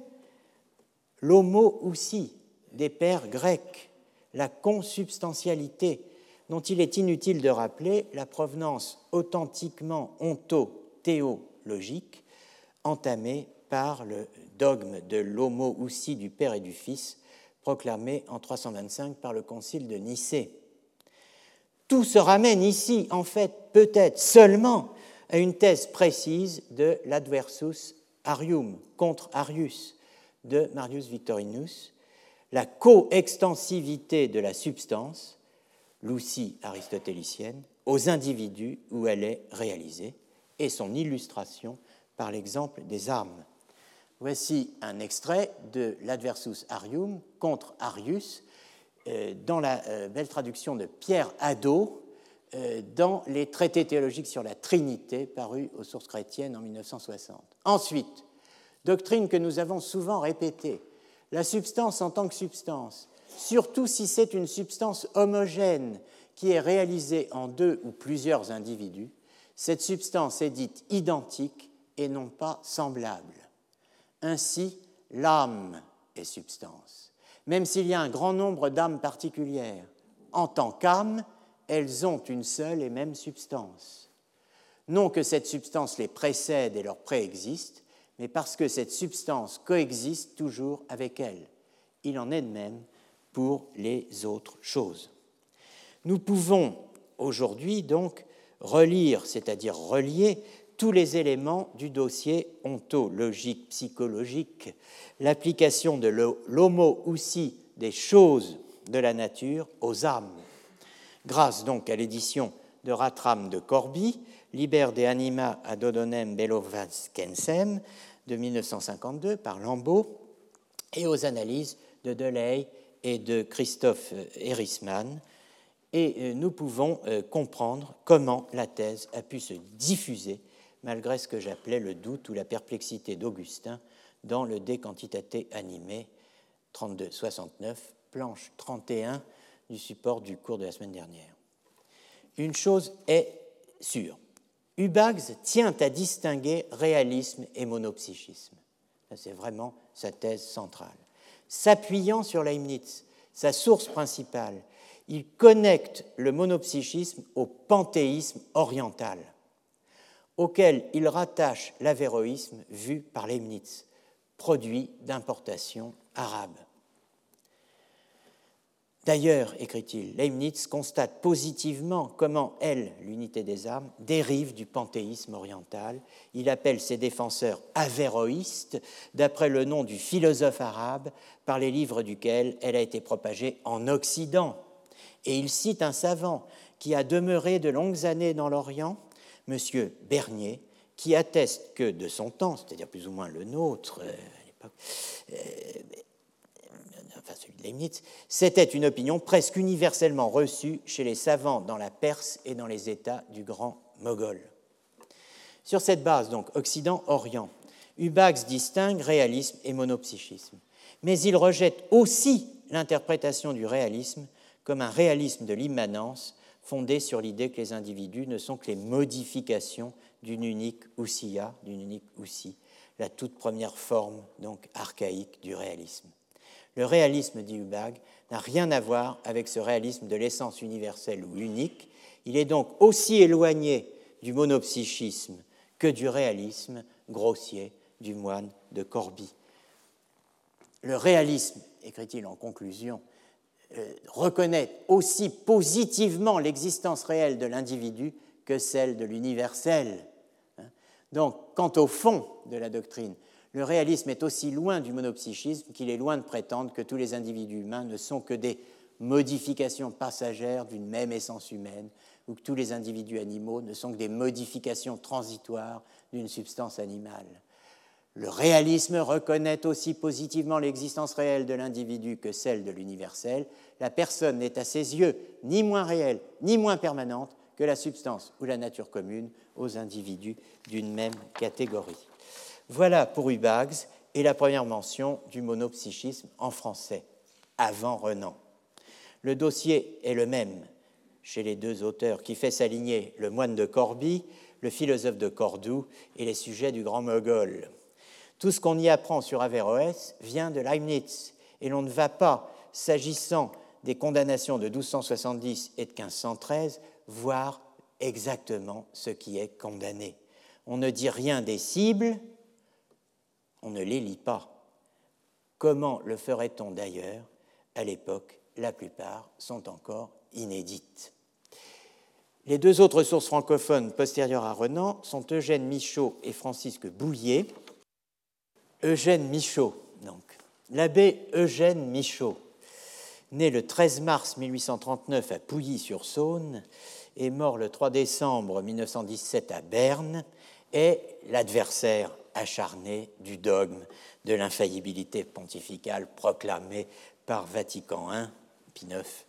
l'homo aussi des pères grecs, la consubstantialité, dont il est inutile de rappeler la provenance authentiquement onto-théologique entamée par le dogme de l'homo aussi du Père et du Fils proclamé en 325 par le concile de Nicée. Tout se ramène ici, en fait, peut-être seulement à une thèse précise de l'adversus arium contre Arius de Marius Victorinus, la coextensivité de la substance, l'ousie aristotélicienne, aux individus où elle est réalisée, et son illustration par l'exemple des armes. Voici un extrait de l'Adversus Arium contre Arius euh, dans la euh, belle traduction de Pierre Hadot dans les traités théologiques sur la Trinité parus aux sources chrétiennes en 1960. Ensuite, doctrine que nous avons souvent répétée, la substance en tant que substance, surtout si c'est une substance homogène qui est réalisée en deux ou plusieurs individus, cette substance est dite identique et non pas semblable. Ainsi, l'âme est substance. Même s'il y a un grand nombre d'âmes particulières, en tant qu'âme, elles ont une seule et même substance. Non que cette substance les précède et leur préexiste, mais parce que cette substance coexiste toujours avec elles. Il en est de même pour les autres choses. Nous pouvons aujourd'hui donc relire, c'est-à-dire relier tous les éléments du dossier ontologique, psychologique, l'application de l'homo aussi des choses de la nature aux âmes. Grâce donc à l'édition de Ratram de Corby, Liber de anima ad odonem belovascensem de 1952 par Lambeau, et aux analyses de Delay et de Christophe Erisman, et nous pouvons comprendre comment la thèse a pu se diffuser malgré ce que j'appelais le doute ou la perplexité d'Augustin dans le De Quantitate animé 32-69, planche 31 du support du cours de la semaine dernière. Une chose est sûre, Hubags tient à distinguer réalisme et monopsychisme. C'est vraiment sa thèse centrale. S'appuyant sur Leibniz, sa source principale, il connecte le monopsychisme au panthéisme oriental, auquel il rattache l'avéroïsme vu par Leibniz, produit d'importation arabe. D'ailleurs, écrit-il, Leibniz constate positivement comment elle, l'unité des armes, dérive du panthéisme oriental. Il appelle ses défenseurs avéroïstes, d'après le nom du philosophe arabe par les livres duquel elle a été propagée en Occident. Et il cite un savant qui a demeuré de longues années dans l'Orient, M. Bernier, qui atteste que de son temps, c'est-à-dire plus ou moins le nôtre euh, à l'époque, euh, enfin c'était une opinion presque universellement reçue chez les savants dans la Perse et dans les États du Grand Mogol. Sur cette base, donc, Occident-Orient, Hubax distingue réalisme et monopsychisme, mais il rejette aussi l'interprétation du réalisme comme un réalisme de l'immanence fondé sur l'idée que les individus ne sont que les modifications d'une unique ousia, d'une unique ousie, la toute première forme donc archaïque du réalisme. Le réalisme, dit Hubag, n'a rien à voir avec ce réalisme de l'essence universelle ou unique. Il est donc aussi éloigné du monopsychisme que du réalisme grossier du moine de Corbie. Le réalisme, écrit-il en conclusion, euh, reconnaît aussi positivement l'existence réelle de l'individu que celle de l'universel. Hein? Donc, quant au fond de la doctrine, le réalisme est aussi loin du monopsychisme qu'il est loin de prétendre que tous les individus humains ne sont que des modifications passagères d'une même essence humaine, ou que tous les individus animaux ne sont que des modifications transitoires d'une substance animale. Le réalisme reconnaît aussi positivement l'existence réelle de l'individu que celle de l'universel. La personne n'est à ses yeux ni moins réelle ni moins permanente que la substance ou la nature commune aux individus d'une même catégorie. Voilà pour Hubags et la première mention du monopsychisme en français, avant Renan. Le dossier est le même chez les deux auteurs qui fait s'aligner le moine de Corbie, le philosophe de Cordoue et les sujets du grand Mogol. Tout ce qu'on y apprend sur Averroès vient de Leibniz et l'on ne va pas, s'agissant des condamnations de 1270 et de 1513, voir exactement ce qui est condamné. On ne dit rien des cibles, on ne les lit pas. Comment le ferait-on d'ailleurs? À l'époque, la plupart sont encore inédites. Les deux autres sources francophones postérieures à Renan sont Eugène Michaud et Francisque Bouillet. Eugène Michaud, donc. L'abbé Eugène Michaud, né le 13 mars 1839 à Pouilly-sur-Saône et mort le 3 décembre 1917 à Berne, est l'adversaire acharné du dogme de l'infaillibilité pontificale proclamée par Vatican I, Pie IX,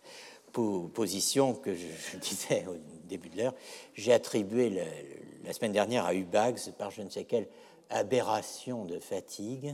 position que je, disais au début de l'heure, j'ai attribué la semaine dernière à Hubags par je ne sais quelle aberration de fatigue.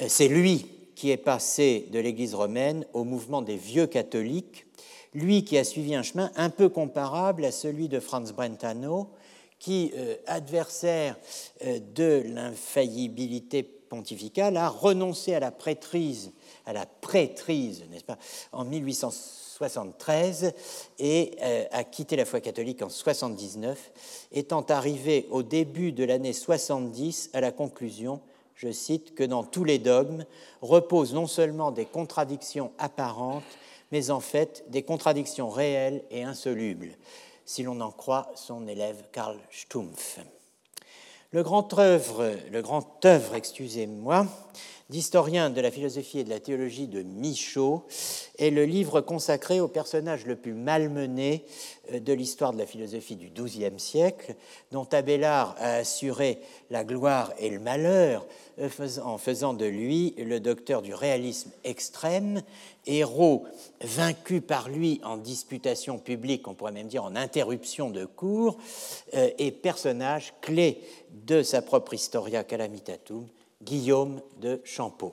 Euh, c'est lui qui est passé de l'Église romaine au mouvement des vieux catholiques, lui qui a suivi un chemin un peu comparable à celui de Franz Brentano, qui, euh, adversaire euh, de l'infaillibilité pontificale, a renoncé à la prêtrise, n'est-ce pas, en 1873 et euh, a quitté la foi catholique en 79, étant arrivé au début de l'année 70 à la conclusion, je cite, que dans tous les dogmes reposent non seulement des contradictions apparentes, mais en fait des contradictions réelles et insolubles si l'on en croit son élève Karl Stumpf. Le grand œuvre, le grand œuvre excusez-moi, d'historien de la philosophie et de la théologie de Michaud est le livre consacré au personnage le plus malmené euh, de l'histoire de la philosophie du XIIe siècle, dont Abélard a assuré la gloire et le malheur euh, en faisant de lui le docteur du réalisme extrême, héros vaincu par lui en disputation publique, on pourrait même dire en interruption de cours, euh, et personnage clé de sa propre Historia Calamitatum, Guillaume de Champeau.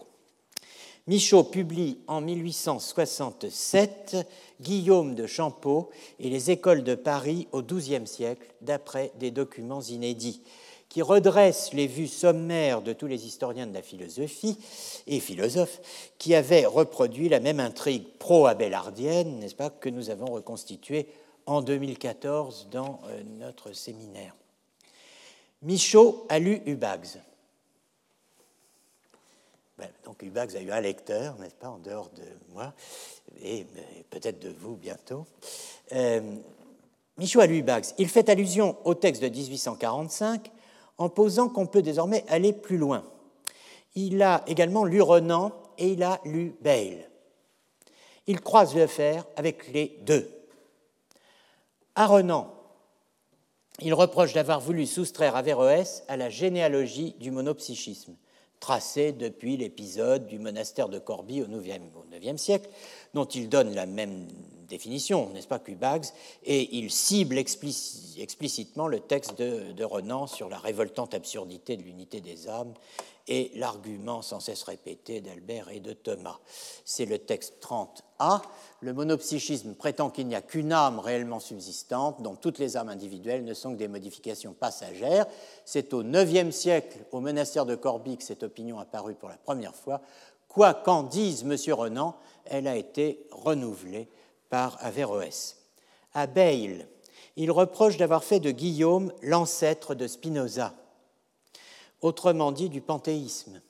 Michaud publie en 1867 Guillaume de Champeau et les écoles de Paris au XIIe siècle, d'après des documents inédits, qui redressent les vues sommaires de tous les historiens de la philosophie et philosophes qui avaient reproduit la même intrigue pro-abélardienne, n'est-ce pas, que nous avons reconstituée en 2014 dans euh, notre séminaire. Michaud a lu Hubags. Ben, donc Hubax a eu un lecteur, n'est-ce pas, en dehors de moi, et peut-être de vous bientôt. Euh, lu Hubax. Il fait allusion au texte de 1845 en posant qu'on peut désormais aller plus loin. Il a également lu Renan et il a lu Bale. Il croise le fer avec les deux. À Renan, il reproche d'avoir voulu soustraire Averroès à la généalogie du monopsychisme tracé depuis l'épisode du monastère de Corbie au IXe siècle, dont il donne la même définition, n'est-ce pas, qu'Ubags, et il cible explicitement le texte de, de Renan sur la révoltante absurdité de l'unité des âmes et l'argument sans cesse répété d'Albert et de Thomas. C'est le texte 30a. Le monopsychisme prétend qu'il n'y a qu'une âme réellement subsistante, dont toutes les âmes individuelles ne sont que des modifications passagères. C'est au IXe siècle, au monastère de Corbie, que cette opinion apparue pour la première fois. Quoi qu'en dise M. Renan, elle a été renouvelée par Averroès. À Bale, il reproche d'avoir fait de Guillaume l'ancêtre de Spinoza autrement dit du panthéisme,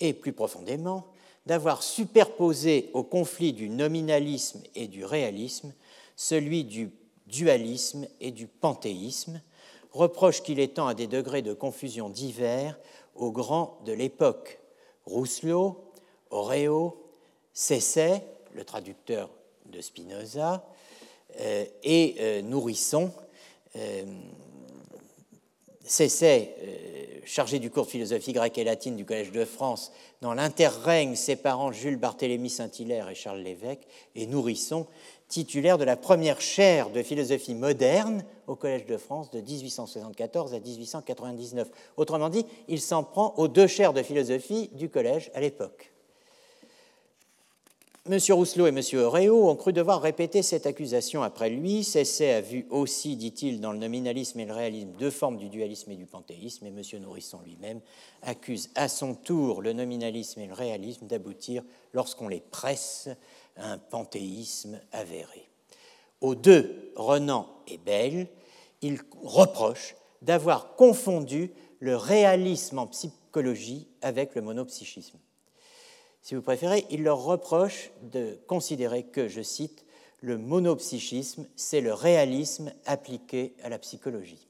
et plus profondément d'avoir superposé au conflit du nominalisme et du réalisme celui du dualisme et du panthéisme, reproche qu'il étend à des degrés de confusion divers aux grands de l'époque. Rousselot, Oreo, Cesset, le traducteur de Spinoza, euh, et euh, Nourrisson, euh, Cesset, chargé du cours de philosophie grecque et latine du Collège de France, dans l'interrègne séparant Jules Barthélemy Saint-Hilaire et Charles Lévesque, et Nourrisson, titulaire de la première chaire de philosophie moderne au Collège de France de 1874 à 1899. Autrement dit, il s'en prend aux deux chaires de philosophie du Collège à l'époque. M. Rousselot et M. Réau ont cru devoir répéter cette accusation après lui. Cesset a vu aussi, dit-il, dans le nominalisme et le réalisme deux formes du dualisme et du panthéisme, et M. Nourrisson lui-même accuse à son tour le nominalisme et le réalisme d'aboutir, lorsqu'on les presse, à un panthéisme avéré. Aux deux, Renan et Bell, il reproche d'avoir confondu le réalisme en psychologie avec le monopsychisme si vous préférez, il leur reproche de considérer que, je cite, le monopsychisme, c'est le réalisme appliqué à la psychologie.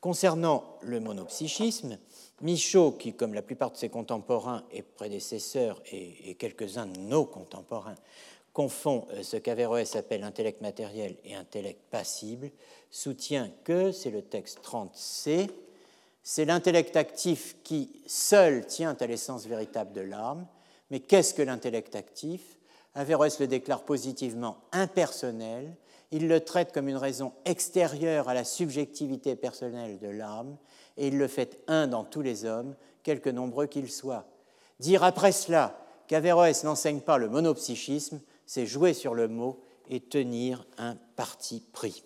Concernant le monopsychisme, Michaud, qui, comme la plupart de ses contemporains et prédécesseurs, et, quelques-uns de nos contemporains, confond euh, ce qu'Averroès appelle intellect matériel et intellect passible, soutient que, c'est le texte 30c, c'est l'intellect actif qui seul tient à l'essence véritable de l'âme. Mais qu'est-ce que l'intellect actif? Averroès le déclare positivement impersonnel. Il le traite comme une raison extérieure à la subjectivité personnelle de l'âme, et il le fait un dans tous les hommes, quelque nombreux qu'ils soient. Dire après cela qu'Averroès n'enseigne pas le monopsychisme, c'est jouer sur le mot et tenir un parti pris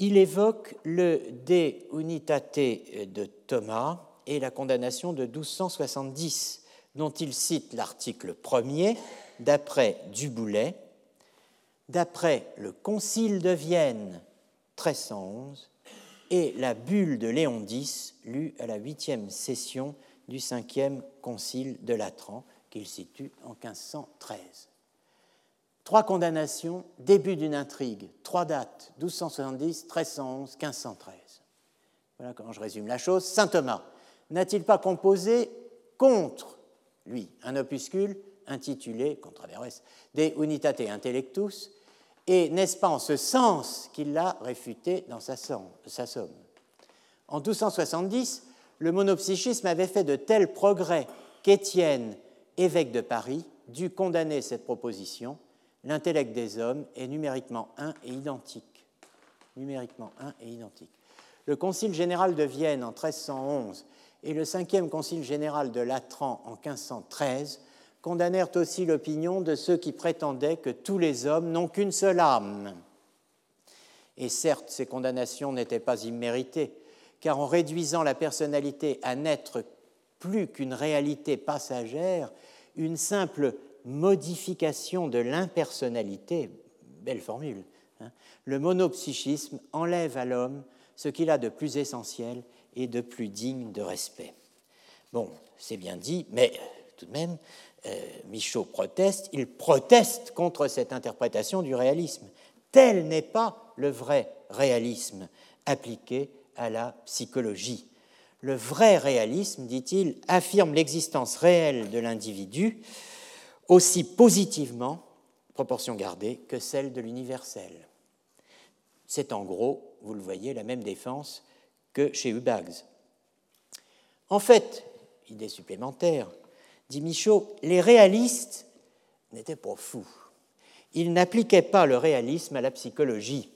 il évoque le De Unitate de Thomas et la condamnation de 1270, dont il cite l'article premier, d'après Duboulet, d'après le Concile de Vienne 1311 et la bulle de Léon X, lue à la huitième session du cinquième Concile de Latran, qu'il situe en 1513. Trois condamnations, début d'une intrigue, trois dates, 1270, 1311, 1513. Voilà comment je résume la chose. Saint Thomas n'a-t-il pas composé contre lui un opuscule intitulé, contre Averroès, De Unitate Intellectus, et n'est-ce pas en ce sens qu'il l'a réfuté dans sa somme, En 1270, le monopsychisme avait fait de tels progrès qu'Étienne, évêque de Paris, dut condamner cette proposition. L'intellect des hommes est numériquement un et identique. Numériquement un et identique. Le Concile général de Vienne en 1311 et le cinquième Concile général de Latran en 1513 condamnèrent aussi l'opinion de ceux qui prétendaient que tous les hommes n'ont qu'une seule âme. Et certes, ces condamnations n'étaient pas imméritées, car en réduisant la personnalité à n'être plus qu'une réalité passagère, une simple modification de l'impersonnalité, belle formule, hein, le monopsychisme enlève à l'homme ce qu'il a de plus essentiel et de plus digne de respect. Bon, c'est bien dit, mais tout de même, euh, Michaud proteste, il proteste contre cette interprétation du réalisme. Tel n'est pas le vrai réalisme appliqué à la psychologie. Le vrai réalisme, dit-il, affirme l'existence réelle de l'individu aussi positivement, proportion gardée, que celle de l'universel. C'est en gros, vous le voyez, la même défense que chez Hubags. En fait, idée supplémentaire, dit Michaud, les réalistes n'étaient pas fous. Ils n'appliquaient pas le réalisme à la psychologie.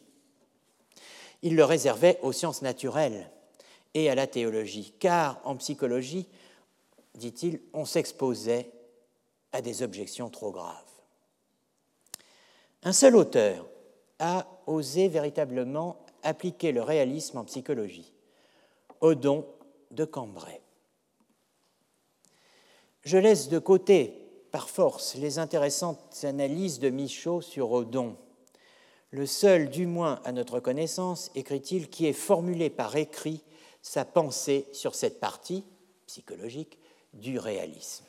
Ils le réservaient aux sciences naturelles et à la théologie, car en psychologie, dit-il, on s'exposait à des objections trop graves. Un seul auteur a osé véritablement appliquer le réalisme en psychologie, Odon de Cambrai. Je laisse de côté, par force, les intéressantes analyses de Michaud sur Odon. Le seul, du moins à notre connaissance, écrit-il, qui ait formulé par écrit sa pensée sur cette partie psychologique du réalisme.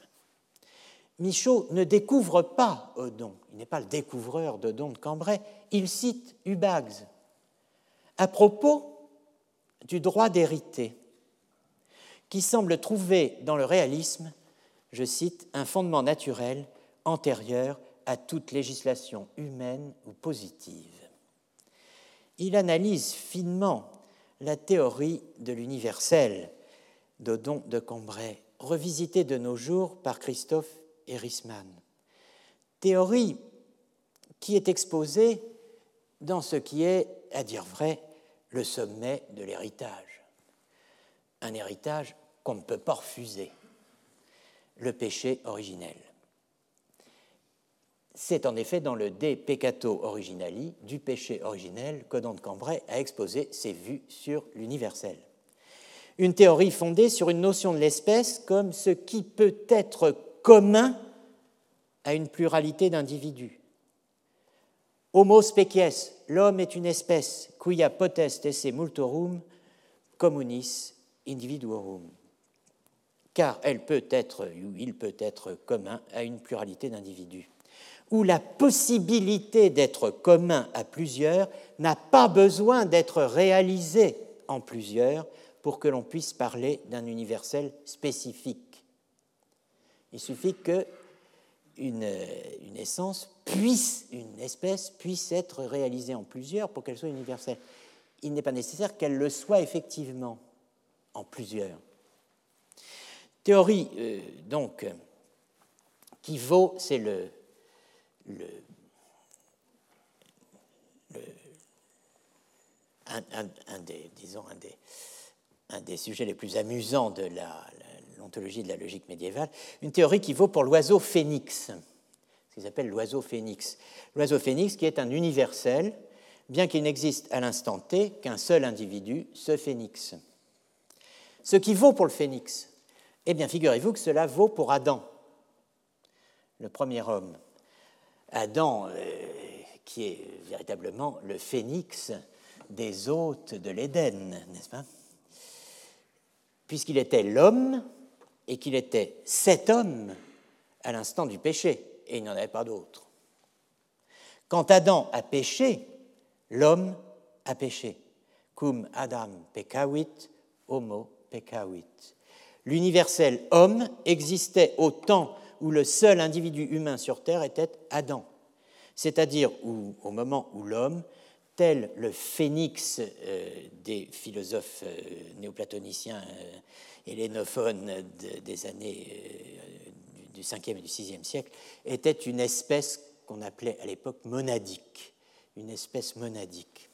Michaud ne découvre pas Odon, il n'est pas le découvreur d'Odon de Cambrai, il cite Hubags. À propos du droit d'hériter, qui semble trouver dans le réalisme je cite, un fondement naturel antérieur à toute législation humaine ou positive. Il analyse finement la théorie de l'universel d'Odon de Cambrai, revisitée de nos jours par Christophe Erisman. Théorie qui est exposée dans ce qui est, à dire vrai, le sommet de l'héritage. Un héritage qu'on ne peut pas refuser le péché originel. C'est en effet dans le De Peccato Originali, du péché originel, qu'Odon de Cambrai a exposé ses vues sur l'universel. Une théorie fondée sur une notion de l'espèce comme ce qui peut être commun à une pluralité d'individus. Homo species, l'homme est une espèce, quia potest esse multorum communis individuorum car elle peut être, ou il peut être commun à une pluralité d'individus, où la possibilité d'être commun à plusieurs n'a pas besoin d'être réalisée en plusieurs pour que l'on puisse parler d'un universel spécifique. Il suffit que une, une, essence puisse, une espèce puisse être réalisée en plusieurs pour qu'elle soit universelle. Il n'est pas nécessaire qu'elle le soit effectivement en plusieurs. Théorie, euh, donc, qui vaut, c'est le, le, un, des, disons, un des, un des sujets les plus amusants de de la logique médiévale, une théorie qui vaut pour l'oiseau phénix, ce qu'ils appellent l'oiseau phénix. L'oiseau phénix qui est un universel, bien qu'il n'existe à l'instant T qu'un seul individu, ce phénix. Ce qui vaut pour le phénix, eh bien, figurez-vous que cela vaut pour Adam, le premier homme. Adam, euh, qui est véritablement le phénix des hôtes de l'Éden, n'est-ce pas? Puisqu'il était l'homme et qu'il était cet homme à l'instant du péché, et il n'y en avait pas d'autre. Quand Adam a péché, l'homme a péché. Cum Adam peccavit, homo peccavit l'universel homme existait au temps où le seul individu humain sur Terre était Adam, c'est-à-dire au moment où l'homme tel le phénix euh, des philosophes euh, néoplatoniciens euh, hellénophones des années du 5e et du 6e siècle, était une espèce qu'on appelait à l'époque monadique, une espèce monadique.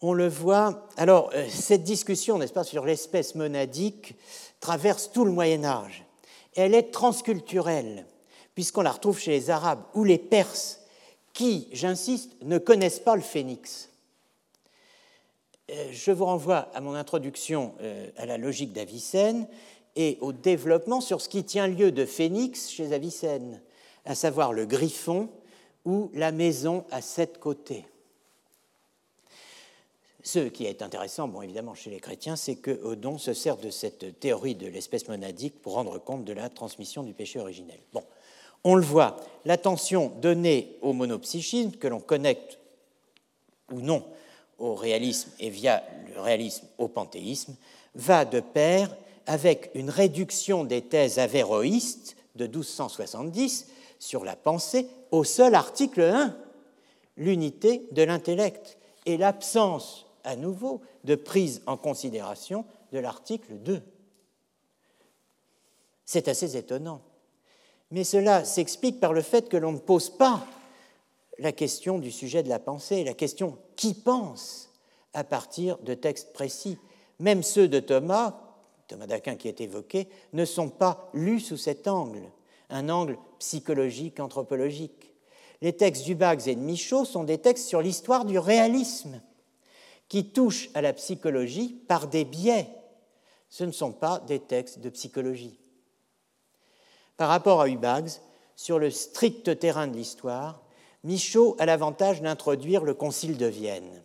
On le voit, alors cette discussion, n'est-ce pas, sur l'espèce monadique traverse tout le Moyen Âge. Elle est transculturelle, puisqu'on la retrouve chez les Arabes ou les Perses qui, j'insiste, ne connaissent pas le phénix. Euh, je vous renvoie à mon introduction euh, à la logique d'Avicenne et au développement sur ce qui tient lieu de phénix chez Avicenne, à savoir le griffon ou la maison à sept côtés. Ce qui est intéressant, bon, évidemment, chez les chrétiens, c'est que Odon se sert de cette théorie de l'espèce monadique pour rendre compte de la transmission du péché originel. Bon, on le voit, l'attention donnée au monopsychisme, que l'on connecte ou non au réalisme et via le réalisme au panthéisme, va de pair avec une réduction des thèses avéroïstes de 1270 sur la pensée au seul article 1, l'unité de l'intellect, et l'absence à nouveau de prise en considération de l'article 2. C'est assez étonnant mais cela s'explique par le fait que l'on ne pose pas la question du sujet de la pensée, la question qui pense à partir de textes précis. Même ceux de Thomas, Thomas d'Aquin qui est évoqué, ne sont pas lus sous cet angle, un angle psychologique, anthropologique. Les textes du et de Michaud sont des textes sur l'histoire du réalisme, qui touchent à la psychologie par des biais. Ce ne sont pas des textes de psychologie. Par rapport à Hubags, sur le strict terrain de l'histoire, Michaud a l'avantage d'introduire le Concile de Vienne.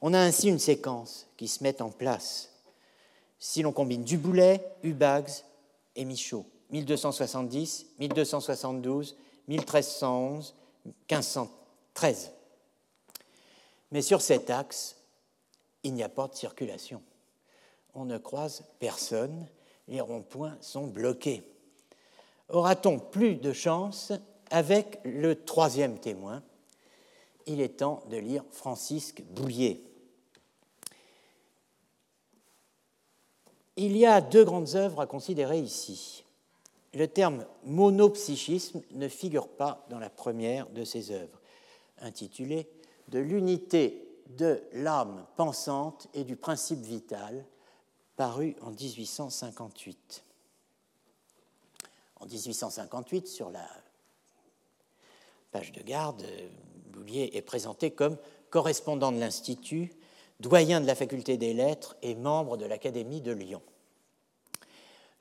On a ainsi une séquence qui se met en place. Si l'on combine Duboulet, Hubags et Michaud, 1270, 1272, 1311, 1513. Mais sur cet axe, il n'y a pas de circulation. On ne croise personne, les ronds-points sont bloqués aura-t-on plus de chance avec le troisième témoin? Il est temps de lire Francisque Bouillet. Il y a deux grandes œuvres à considérer ici. Le terme monopsychisme ne figure pas dans la première de ces œuvres, intitulée De l'unité de l'âme pensante et du principe vital, parue en 1858 en 1858, sur la page de garde, Boulier est présenté comme correspondant de l'Institut, doyen de la faculté des lettres et membre de l'Académie de Lyon.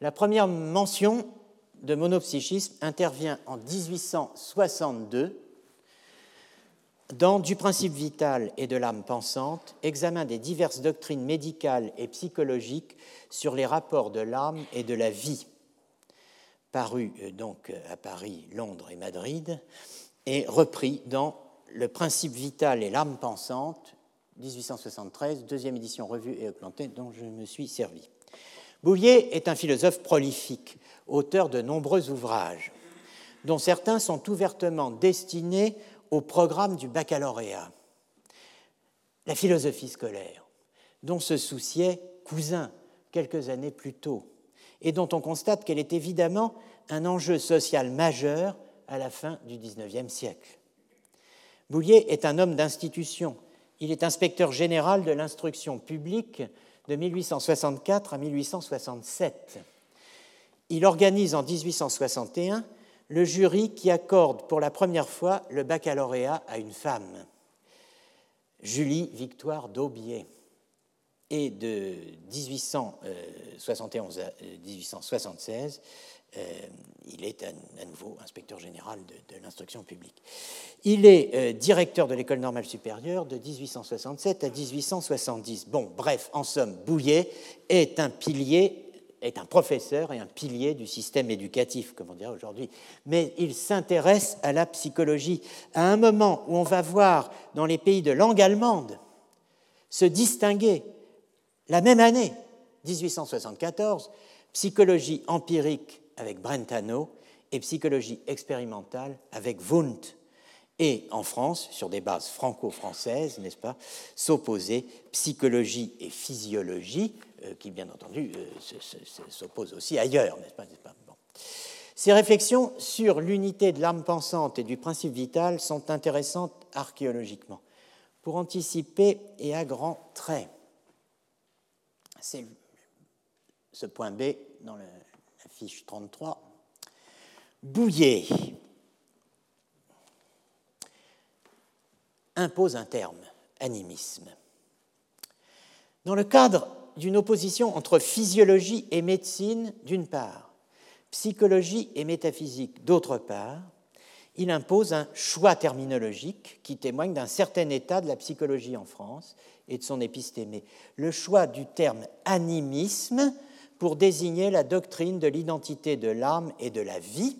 La première mention de monopsychisme intervient en 1862 dans Du principe vital et de l'âme pensante, examen des diverses doctrines médicales et psychologiques sur les rapports de l'âme et de la vie paru euh, donc euh, à Paris, Londres et Madrid, et repris dans Le principe vital et l'âme pensante, 1873, deuxième édition revue et augmentée, dont je me suis servi. Bouvier est un philosophe prolifique, auteur de nombreux ouvrages, dont certains sont ouvertement destinés au programme du baccalauréat. La philosophie scolaire, dont se souciait Cousin quelques années plus tôt, et dont on constate qu'elle est évidemment un enjeu social majeur à la fin du XIXe siècle. Boulier est un homme d'institution. Il est inspecteur général de l'instruction publique de 1864 à 1867. Il organise en 1861 le jury qui accorde pour la première fois le baccalauréat à une femme, Julie Victoire d'Aubier et de 1871 à 1876, euh, il est à, nouveau inspecteur général de, l'instruction publique. Il est euh, directeur de l'école normale supérieure de 1867 à 1870. Bon, bref, en somme, Bouillet est un pilier est un professeur et un pilier du système éducatif, comme on dirait aujourd'hui. Mais il s'intéresse à la psychologie à un moment où on va voir dans les pays de langue allemande se distinguer la même année, 1874, psychologie empirique avec Brentano et psychologie expérimentale avec Wundt. et en France, sur des bases franco-françaises, n'est-ce pas, s'opposer psychologie et physiologie, euh, qui bien entendu euh, s'opposent aussi ailleurs, n'est-ce pas, Ces réflexions sur l'unité de l'âme pensante et du principe vital sont intéressantes archéologiquement. Pour anticiper et à grands traits, c'est ce point B dans la fiche 33, Bouillet impose un terme, animisme. Dans le cadre d'une opposition entre physiologie et médecine d'une part, psychologie et métaphysique d'autre part, il impose un choix terminologique qui témoigne d'un certain état de la psychologie en France et de son épistémé. Le choix du terme animisme pour désigner la doctrine de l'identité de l'âme et de la vie,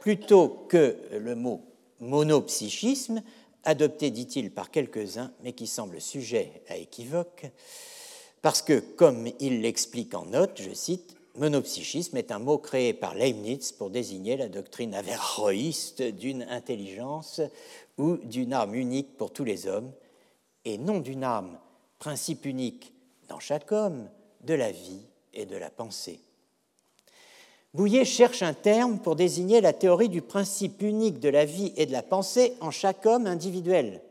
plutôt que le mot monopsychisme, adopté, dit-il, par quelques-uns, mais qui semble sujet à équivoque, parce que, comme il l'explique en note, je cite, monopsychisme est un mot créé par Leibniz pour désigner la doctrine averroïste d'une intelligence ou d'une âme unique pour tous les hommes, et non d'une âme, principe unique dans chaque homme, de la vie et de la pensée. Bouillet cherche un terme pour désigner la théorie du principe unique de la vie et de la pensée en chaque homme individuel.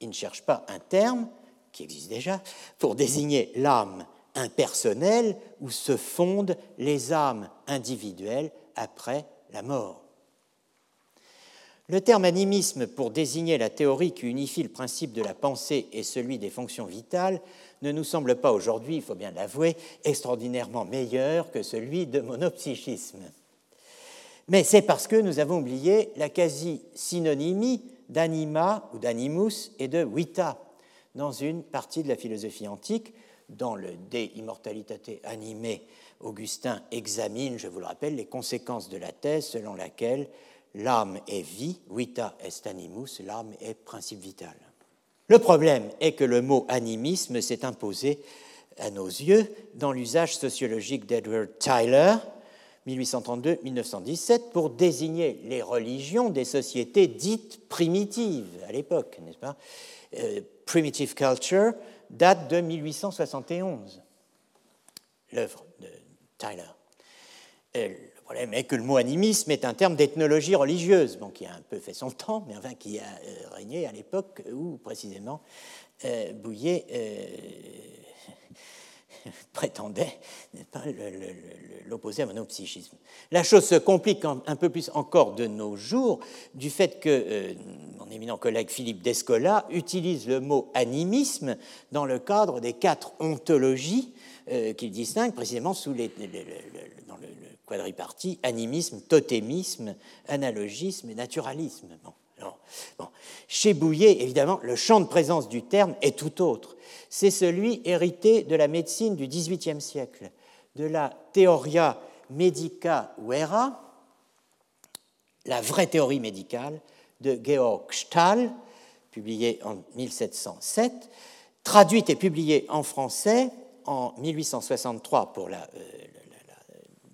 Il ne cherche pas un terme, qui existe déjà, pour désigner l'âme impersonnelle où se fondent les âmes individuelles après la mort. Le terme animisme pour désigner la théorie qui unifie le principe de la pensée et celui des fonctions vitales ne nous semble pas aujourd'hui, il faut bien l'avouer, extraordinairement meilleur que celui de monopsychisme. Mais c'est parce que nous avons oublié la quasi-synonymie d'anima ou d'animus et de vita dans une partie de la philosophie antique, dans le De Immortalitate Animae, Augustin examine, je vous le rappelle, les conséquences de la thèse selon laquelle l'âme est vie, vita est animus, l'âme est principe vital. Le problème est que le mot animisme s'est imposé à nos yeux dans l'usage sociologique d'Edward Tyler, 1832-1917, pour désigner les religions des sociétés dites primitives à l'époque, n'est-ce pas? Euh, Primitive Culture date de 1871, l'œuvre de Tyler. Euh, le problème est que le mot animisme est un terme d'ethnologie religieuse, qui a un peu fait son temps, mais enfin qui a euh, régné à l'époque où précisément euh, Bouillet euh, prétendait l'opposer à monopsychisme. La chose se complique un peu plus encore de nos jours du fait que mon éminent collègue Philippe Descola utilise le mot animisme dans le cadre des quatre ontologies qu'il distingue précisément dans le, quadripartie, animisme, totémisme, analogisme et naturalisme. Chez Bouillet, évidemment, le champ de présence du terme est tout autre. C'est celui hérité de la médecine du XVIIIe siècle, de la Theoria Medica Vera, la vraie théorie médicale de Georg Stahl, publiée en 1707, traduite et publiée en français en 1863 pour la euh,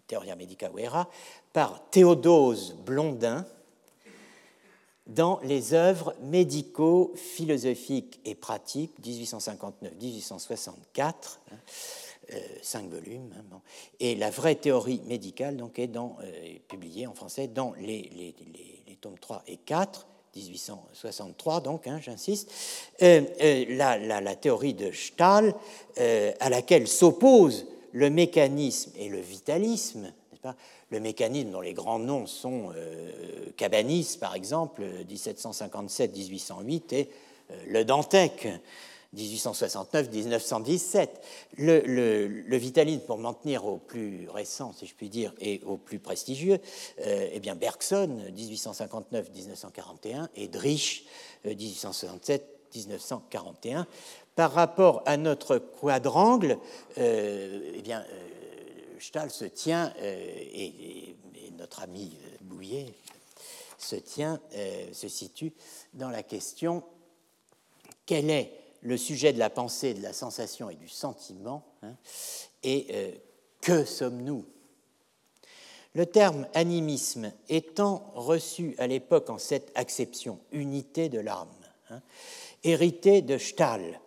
Theoria Medica Vera, par Théodose Blondin dans les œuvres médico-philosophiques et pratiques 1859-1864, hein, euh, cinq volumes, hein, et la vraie théorie médicale donc, est euh, publiée en français dans les, tomes 3 et 4, 1863 donc, hein, j'insiste, euh, la, la, théorie de Stahl, à laquelle s'oppose le mécanisme et le vitalisme, le mécanisme dont les grands noms sont euh, Cabanis, par exemple, 1757-1808, et euh, le Dantec, 1869-1917. Le, vitalisme, pour m'en tenir au plus récent, si je puis dire, et au plus prestigieux, euh, eh bien Bergson, 1859-1941, et Drich, 1867-1941 par rapport à notre quadrangle, euh, eh bien, euh, Stahl se tient, euh, et, notre ami Bouillet se tient, se situe dans la question quel est le sujet de la pensée, de la sensation et du sentiment, hein, et que sommes-nous? Le terme animisme étant reçu à l'époque en cette acception, unité de l'âme, hein, hérité de Stahl,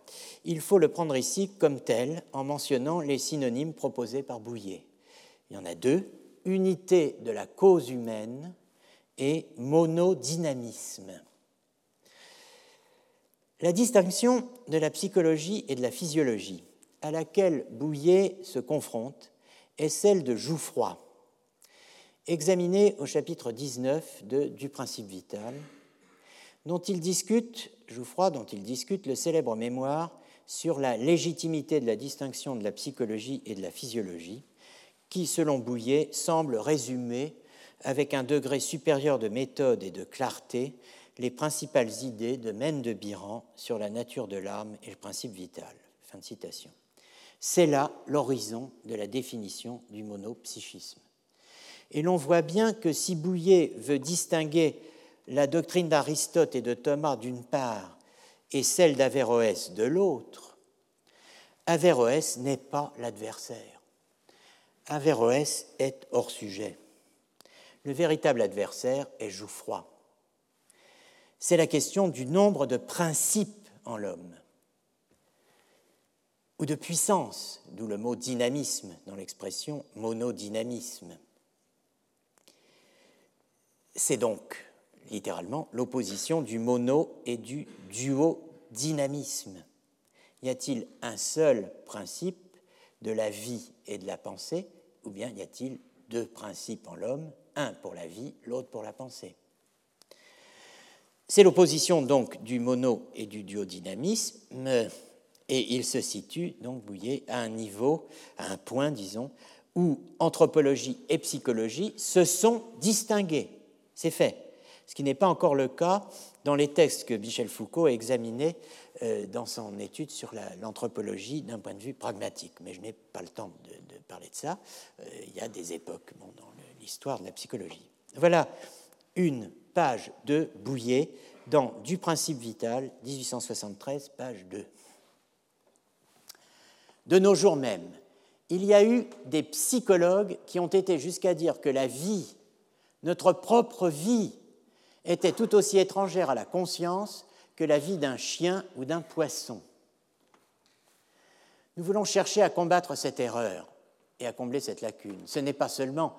il faut le prendre ici comme tel en mentionnant les synonymes proposés par Bouillet. Il y en a deux, unité de la cause humaine et monodynamisme. La distinction de la psychologie et de la physiologie à laquelle Bouillet se confronte est celle de Jouffroy, examinée au chapitre 19 de Du principe vital, dont il discute, Jouffroy, dont il discute le célèbre mémoire sur la légitimité de la distinction de la psychologie et de la physiologie, qui, selon Bouillet, semble résumer avec un degré supérieur de méthode et de clarté les principales idées de Mène de Biran sur la nature de l'âme et le principe vital. C'est là l'horizon de la définition du monopsychisme. Et l'on voit bien que si Bouillet veut distinguer la doctrine d'Aristote et de Thomas d'une part et celle d'Averroès de l'autre, Averroès n'est pas l'adversaire. Averroès est hors sujet. Le véritable adversaire est Jouffroy. C'est la question du nombre de principes en l'homme, ou de puissance, d'où le mot dynamisme dans l'expression monodynamisme. C'est donc littéralement l'opposition du mono et du duodynamisme. Y a-t-il un seul principe de la vie et de la pensée, ou bien y a-t-il deux principes en l'homme, un pour la vie, l'autre pour la pensée? C'est l'opposition donc du mono et du duodynamisme, et il se situe donc Bouillet à un niveau, à un point, disons, où anthropologie et psychologie se sont distinguées. C'est fait ce qui n'est pas encore le cas dans les textes que Michel Foucault a examinés euh, dans son étude sur l'anthropologie d'un point de vue pragmatique. Mais je n'ai pas le temps de, parler de ça. Euh, il y a des époques dans l'histoire de la psychologie. Voilà une page de Bouillet dans Du principe vital, 1873, page 2. De nos jours même, il y a eu des psychologues qui ont été jusqu'à dire que la vie, notre propre vie, était tout aussi étrangère à la conscience que la vie d'un chien ou d'un poisson. Nous voulons chercher à combattre cette erreur et à combler cette lacune. Ce n'est pas seulement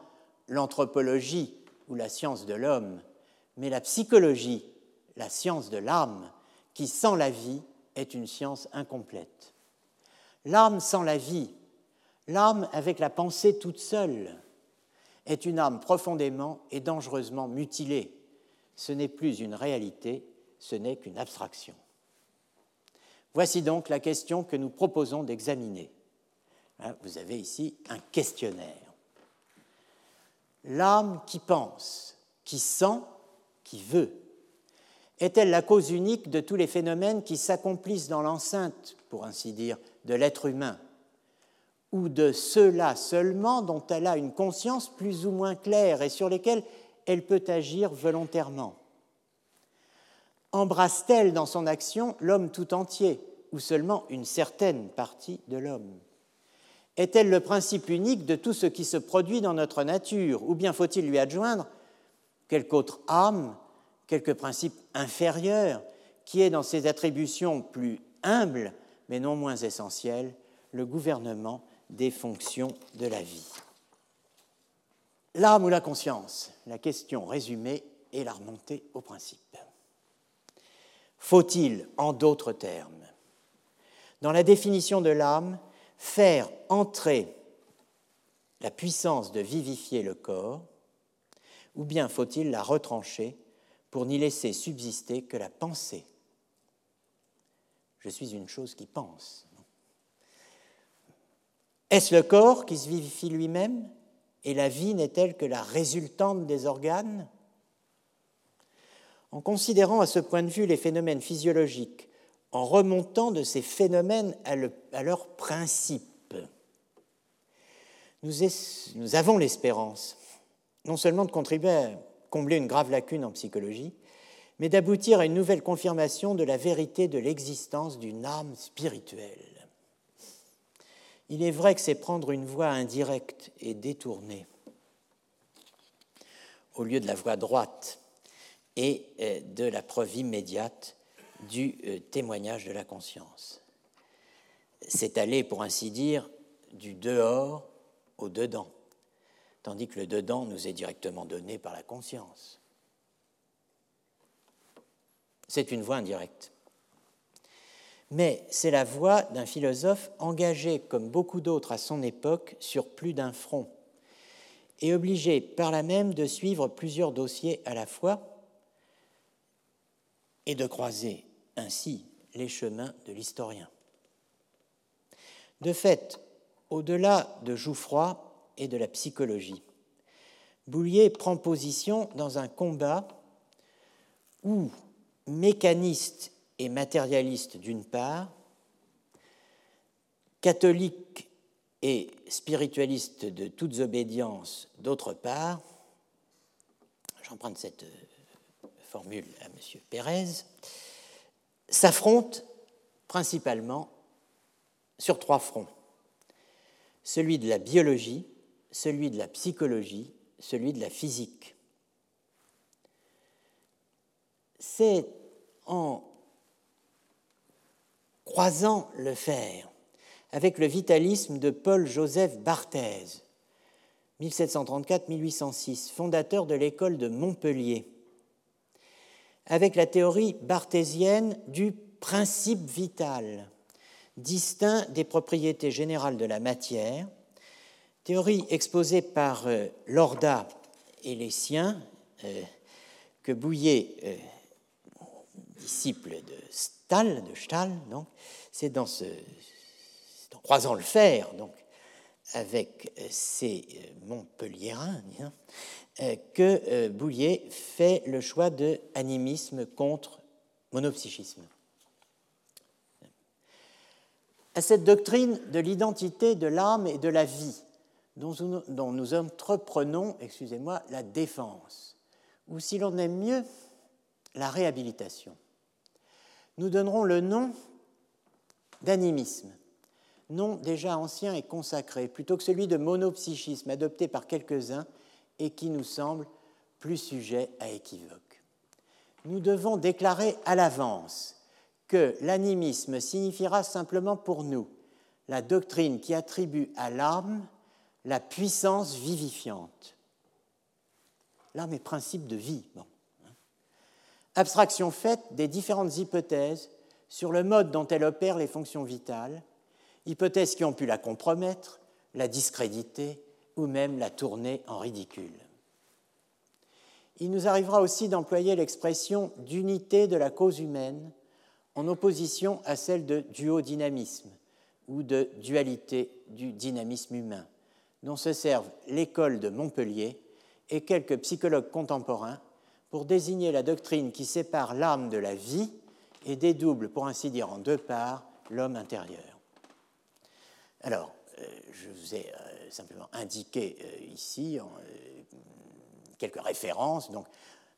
l'anthropologie ou la science de l'homme, mais la psychologie, la science de l'âme, qui sans la vie est une science incomplète. L'âme sans la vie, l'âme avec la pensée toute seule, est une âme profondément et dangereusement mutilée, ce n'est plus une réalité, ce n'est qu'une abstraction. Voici donc la question que nous proposons d'examiner. Hein, vous avez ici un questionnaire. L'âme qui pense, qui sent, qui veut, est-elle la cause unique de tous les phénomènes qui s'accomplissent dans l'enceinte, pour ainsi dire, de l'être humain, ou de ceux-là seulement dont elle a une conscience plus ou moins claire et sur lesquels elle peut agir volontairement. Embrasse-t-elle dans son action l'homme tout entier ou seulement une certaine partie de l'homme? Est-elle le principe unique de tout ce qui se produit dans notre nature ou bien faut-il lui adjoindre quelque autre âme, quelque principe inférieur qui est dans ses attributions plus humbles mais non moins essentielles le gouvernement des fonctions de la vie? L'âme ou la conscience La question résumée est la remontée au principe. Faut-il, en d'autres termes, dans la définition de l'âme, faire entrer la puissance de vivifier le corps, ou bien faut-il la retrancher pour n'y laisser subsister que la pensée? Je suis une chose qui pense. Est-ce le corps qui se vivifie lui-même? Et la vie n'est-elle que la résultante des organes En considérant à ce point de vue les phénomènes physiologiques, en remontant de ces phénomènes à, leur principe, nous, nous avons l'espérance non seulement de contribuer à combler une grave lacune en psychologie, mais d'aboutir à une nouvelle confirmation de la vérité de l'existence d'une âme spirituelle. Il est vrai que c'est prendre une voie indirecte et détournée. au lieu de la voie droite et euh, de la preuve immédiate du euh, témoignage de la conscience. C'est aller, pour ainsi dire, du dehors au dedans, tandis que le dedans nous est directement donné par la conscience. C'est une voie indirecte. Mais c'est la voie d'un philosophe engagé, comme beaucoup d'autres à son époque, sur plus d'un front, et obligé par là même de suivre plusieurs dossiers à la fois et de croiser ainsi les chemins de l'historien. De fait, au-delà de Jouffroy et de la psychologie, Boulier prend position dans un combat où mécaniste et matérialiste d'une part, catholique et spiritualiste de toutes obédiences d'autre part, j'emprunte cette euh, formule à M. Pérez, s'affrontent principalement sur trois fronts. Celui de la biologie, celui de la psychologie, celui de la physique. C'est en croisant le fer avec le vitalisme de Paul-Joseph Barthez, 1734-1806, fondateur de l'école de Montpellier, avec la théorie barthésienne du principe vital, distinct des propriétés générales de la matière, théorie exposée par euh, Lorda et les siens, euh, que Bouillet, euh, disciple de Stahl, de Stahl, donc, c'est en croisant le fer, donc, avec ces Montpelliérains, hein, que Bouillet fait le choix de animisme contre monopsychisme. À cette doctrine de l'identité de l'âme et de la vie, dont nous, dont nous entreprenons, excusez-moi, la défense, ou si l'on aime mieux, la réhabilitation. Nous donnerons le nom d'animisme, nom déjà ancien et consacré, plutôt que celui de monopsychisme adopté par quelques-uns et qui nous semble plus sujet à équivoque. Nous devons déclarer à l'avance que l'animisme signifiera simplement pour nous la doctrine qui attribue à l'âme la puissance vivifiante. L'âme est principe de vie. Abstraction faite des différentes hypothèses sur le mode dont elle opère les fonctions vitales, hypothèses qui ont pu la compromettre, la discréditer ou même la tourner en ridicule. Il nous arrivera aussi d'employer l'expression d'unité de la cause humaine en opposition à celle de duodynamisme ou de dualité du dynamisme humain, dont se servent l'école de Montpellier et quelques psychologues contemporains pour désigner la doctrine qui sépare l'âme de la vie et dédouble, pour ainsi dire, en deux parts l'homme intérieur. Alors, euh, je vous ai euh, simplement indiqué euh, ici quelques références. Donc,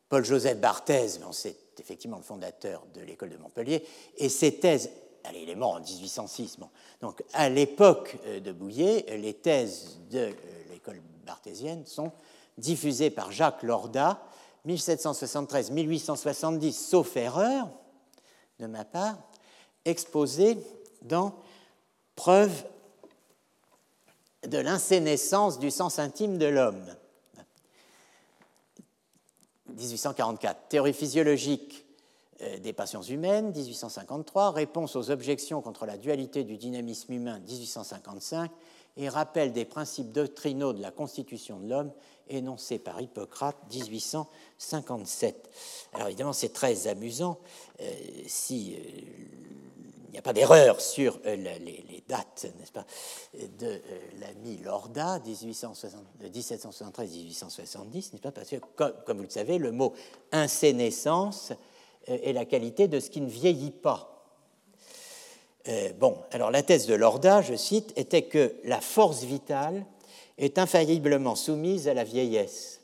Paul-Joseph Barthez, c'est effectivement le fondateur de l'école de Montpellier, et ses thèses allez, il est mort en 1806. Donc, à l'époque de Bouillet, les thèses de l'école barthésienne sont diffusées par Jacques Lorda, 1773-1870, sauf erreur de ma part, exposées dans Preuve de l'insénescence du sens intime de l'homme. 1844. Théorie physiologique euh, des passions humaines, 1853. Réponse aux objections contre la dualité du dynamisme humain, 1855. Et rappel des principes doctrinaux de la constitution de l'homme, énoncé par Hippocrate, 1857. Alors évidemment, c'est très amusant euh, si euh, il n'y a pas d'erreur sur euh, les, dates, n'est-ce pas, de euh, l'ami Lorda, 1773-1870, n'est-ce pas, parce que, comme, vous le savez, le mot insénescence est la qualité de ce qui ne vieillit pas. bon, alors la thèse de Lorda, je cite, était que la force vitale est infailliblement soumise à la vieillesse.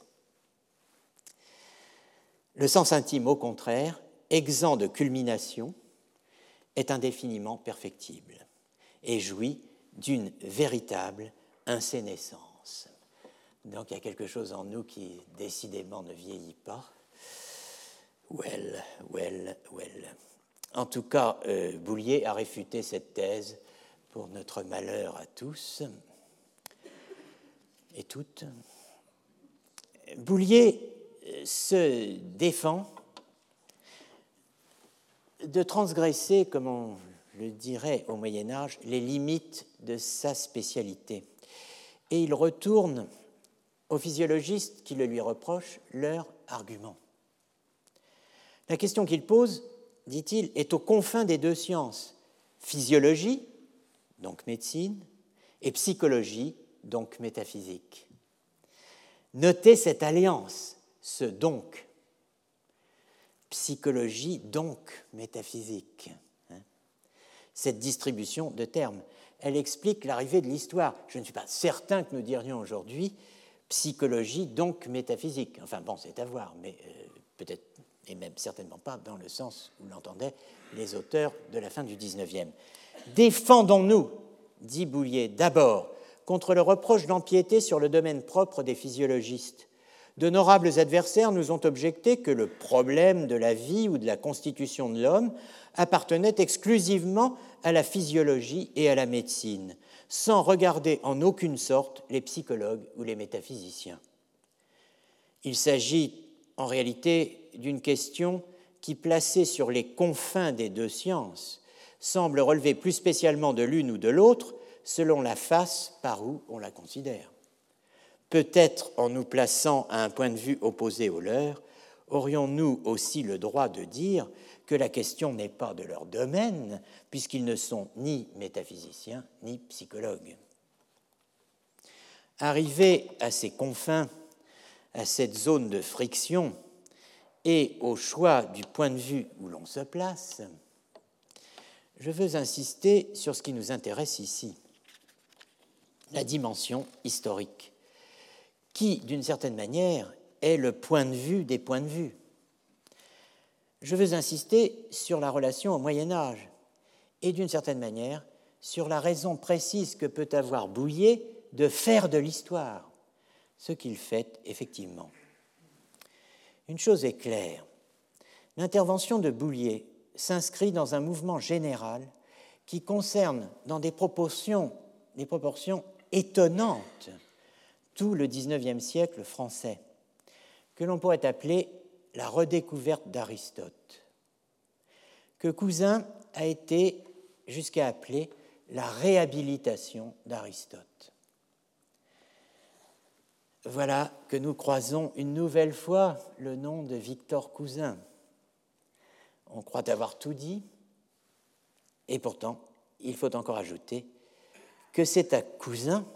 Le sens intime, au contraire, exempt de culmination, est indéfiniment perfectible et jouit d'une véritable insénescence. Donc il y a quelque chose en nous qui décidément ne vieillit pas. Well, well, well. En tout cas, euh, Boulier a réfuté cette thèse pour notre malheur à tous et toutes. Boulier euh, se défend de transgresser, comme on le dirait au Moyen Âge, les limites de sa spécialité. Et il retourne aux physiologistes qui le lui reprochent leur argument. La question qu'il pose, dit-il, est aux confins des deux sciences, physiologie, donc médecine, et psychologie, donc métaphysique. Notez cette alliance, ce donc. Psychologie, donc métaphysique. Hein. Cette distribution de termes, elle explique l'arrivée de l'histoire. Je ne suis pas certain que nous dirions aujourd'hui psychologie, donc métaphysique. Enfin bon, c'est à voir, mais euh, peut-être, et même certainement pas dans le sens où l'entendaient les auteurs de la fin du XIXe. Défendons-nous, dit Boulier, d'abord contre le reproche d'empiéter sur le domaine propre des physiologistes. D'honorables adversaires nous ont objecté que le problème de la vie ou de la constitution de l'homme appartenait exclusivement à la physiologie et à la médecine, sans regarder en aucune sorte les psychologues ou les métaphysiciens. Il s'agit en réalité d'une question qui, placée sur les confins des deux sciences, semble relever plus spécialement de l'une ou de l'autre selon la face par où on la considère. Peut-être en nous plaçant à un point de vue opposé au leur, aurions-nous aussi le droit de dire que la question n'est pas de leur domaine, puisqu'ils ne sont ni métaphysiciens ni psychologues. Arrivé à ces confins, à cette zone de friction, et au choix du point de vue où l'on se place, je veux insister sur ce qui nous intéresse ici la dimension historique, qui, d'une certaine manière, est le point de vue des points de vue. Je veux insister sur la relation au Moyen Âge et, d'une certaine manière, sur la raison précise que peut avoir Bouillet de faire de l'histoire, ce qu'il fait effectivement. Une chose est claire, l'intervention de Bouillet s'inscrit dans un mouvement général qui concerne, dans des proportions, des proportions étonnante tout le XIXe siècle français, que l'on pourrait appeler la redécouverte d'Aristote, que Cousin a été jusqu'à appeler la réhabilitation d'Aristote. Voilà que nous croisons une nouvelle fois le nom de Victor Cousin. On croit avoir tout dit, et pourtant, il faut encore ajouter que c'est à Cousin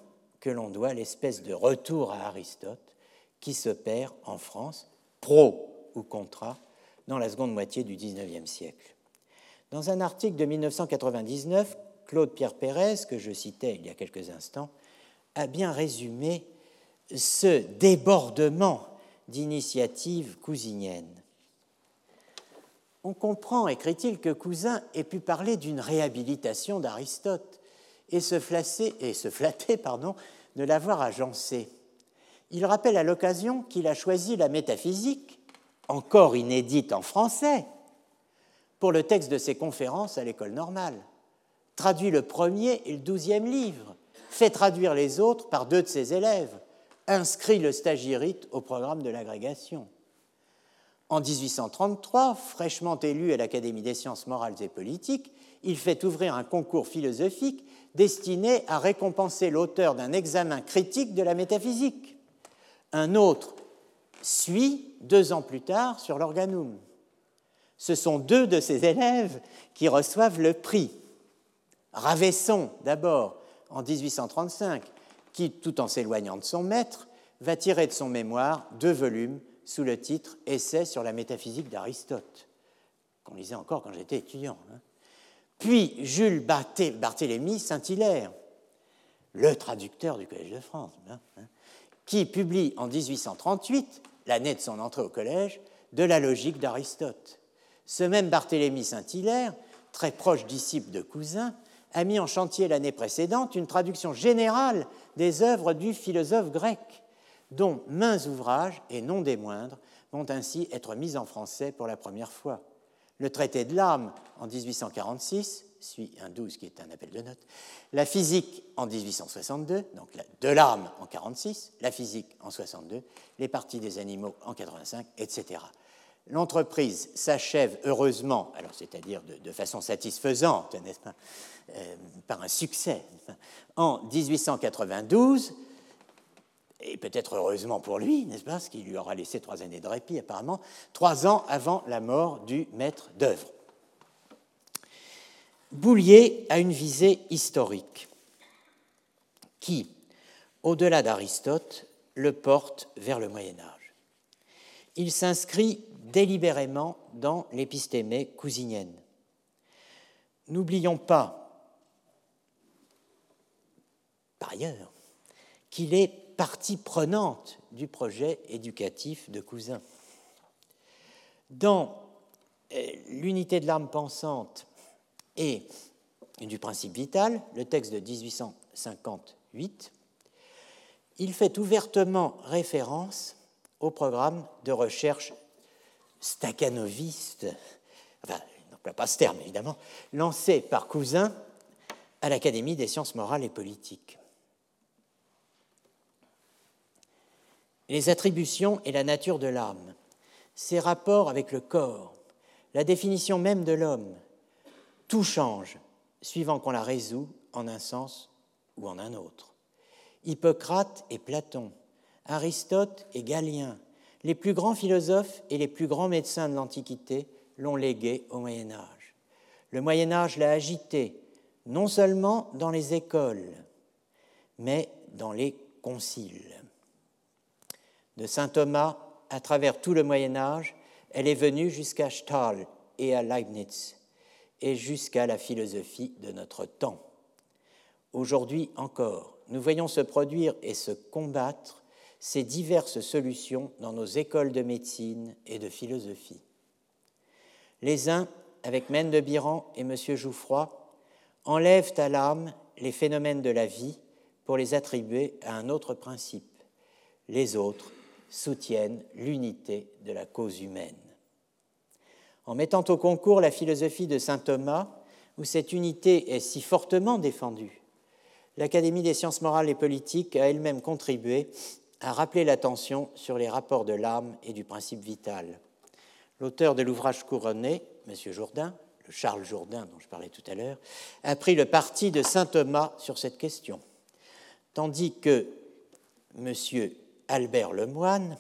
que l'on doit l'espèce de retour à Aristote qui se perd en France, pro ou contra, dans la seconde moitié du XIXe siècle. Dans un article de 1999, Claude Pierre Pérez, que je citais il y a quelques instants, a bien résumé ce débordement d'initiatives cousiniennes. On comprend, écrit-il, que Cousin ait pu parler d'une réhabilitation d'Aristote, et se, flatter de l'avoir agencé. Il rappelle à l'occasion qu'il a choisi la métaphysique, encore inédite en français, pour le texte de ses conférences à l'école normale, traduit le premier et le douzième livre, fait traduire les autres par deux de ses élèves, inscrit le stagirite au programme de l'agrégation. En 1833, fraîchement élu à l'Académie des sciences morales et politiques, il fait ouvrir un concours philosophique destiné à récompenser l'auteur d'un examen critique de la métaphysique. Un autre suit deux ans plus tard sur l'organum. Ce sont deux de ses élèves qui reçoivent le prix. Ravesson, d'abord, en 1835, qui, tout en s'éloignant de son maître, va tirer de son mémoire deux volumes sous le titre Essai sur la métaphysique d'Aristote, qu'on lisait encore quand j'étais étudiant. Hein puis Jules Barthélemy Saint-Hilaire, le traducteur du Collège de France, hein, hein, qui publie en 1838, l'année de son entrée au collège, de la logique d'Aristote. Ce même Barthélemy Saint-Hilaire, très proche disciple de Cousin, a mis en chantier l'année précédente une traduction générale des œuvres du philosophe grec, dont mains ouvrages, et non des moindres, vont ainsi être mis en français pour la première fois. Le traité de l'âme en 1846, suit un 12 qui est un appel de notes, la physique en 1862, donc de l'âme en 46, la physique en 62, les parties des animaux en 85, etc. L'entreprise s'achève heureusement, c'est-à-dire de, façon satisfaisante, n'est-ce pas, euh, par un succès, en 1892 et peut-être heureusement pour lui, n'est-ce pas, ce qui lui aura laissé trois années de répit apparemment, trois ans avant la mort du maître d'œuvre. Boulier a une visée historique qui, au-delà d'Aristote, le porte vers le Moyen Âge. Il s'inscrit délibérément dans l'épistémée cousinienne. N'oublions pas, par ailleurs, qu'il est partie prenante du projet éducatif de Cousin. Dans euh, l'unité de l'âme pensante et du principe vital, le texte de 1858, il fait ouvertement référence au programme de recherche staccanoviste, enfin, pas ce terme évidemment, lancé par Cousin à l'Académie des sciences morales et politiques. Les attributions et la nature de l'âme, ses rapports avec le corps, la définition même de l'homme, tout change suivant qu'on la résout en un sens ou en un autre. Hippocrate et Platon, Aristote et Galien, les plus grands philosophes et les plus grands médecins de l'Antiquité l'ont légué au Moyen Âge. Le Moyen Âge l'a agité, non seulement dans les écoles, mais dans les conciles de saint Thomas à travers tout le Moyen Âge, elle est venue jusqu'à Stahl et à Leibniz, et jusqu'à la philosophie de notre temps. Aujourd'hui encore, nous voyons se produire et se combattre ces diverses solutions dans nos écoles de médecine et de philosophie. Les uns, avec Mène de et M. Jouffroy, enlèvent à l'âme les phénomènes de la vie pour les attribuer à un autre principe. Les autres soutiennent l'unité de la cause humaine. En mettant au concours la philosophie de saint Thomas, où cette unité est si fortement défendue, l'Académie des sciences morales et politiques a elle-même contribué à rappeler l'attention sur les rapports de l'âme et du principe vital. L'auteur de l'ouvrage couronné, M. Jourdain, le Charles Jourdain dont je parlais tout à l'heure, a pris le parti de saint Thomas sur cette question, tandis que M. Albert Lemoine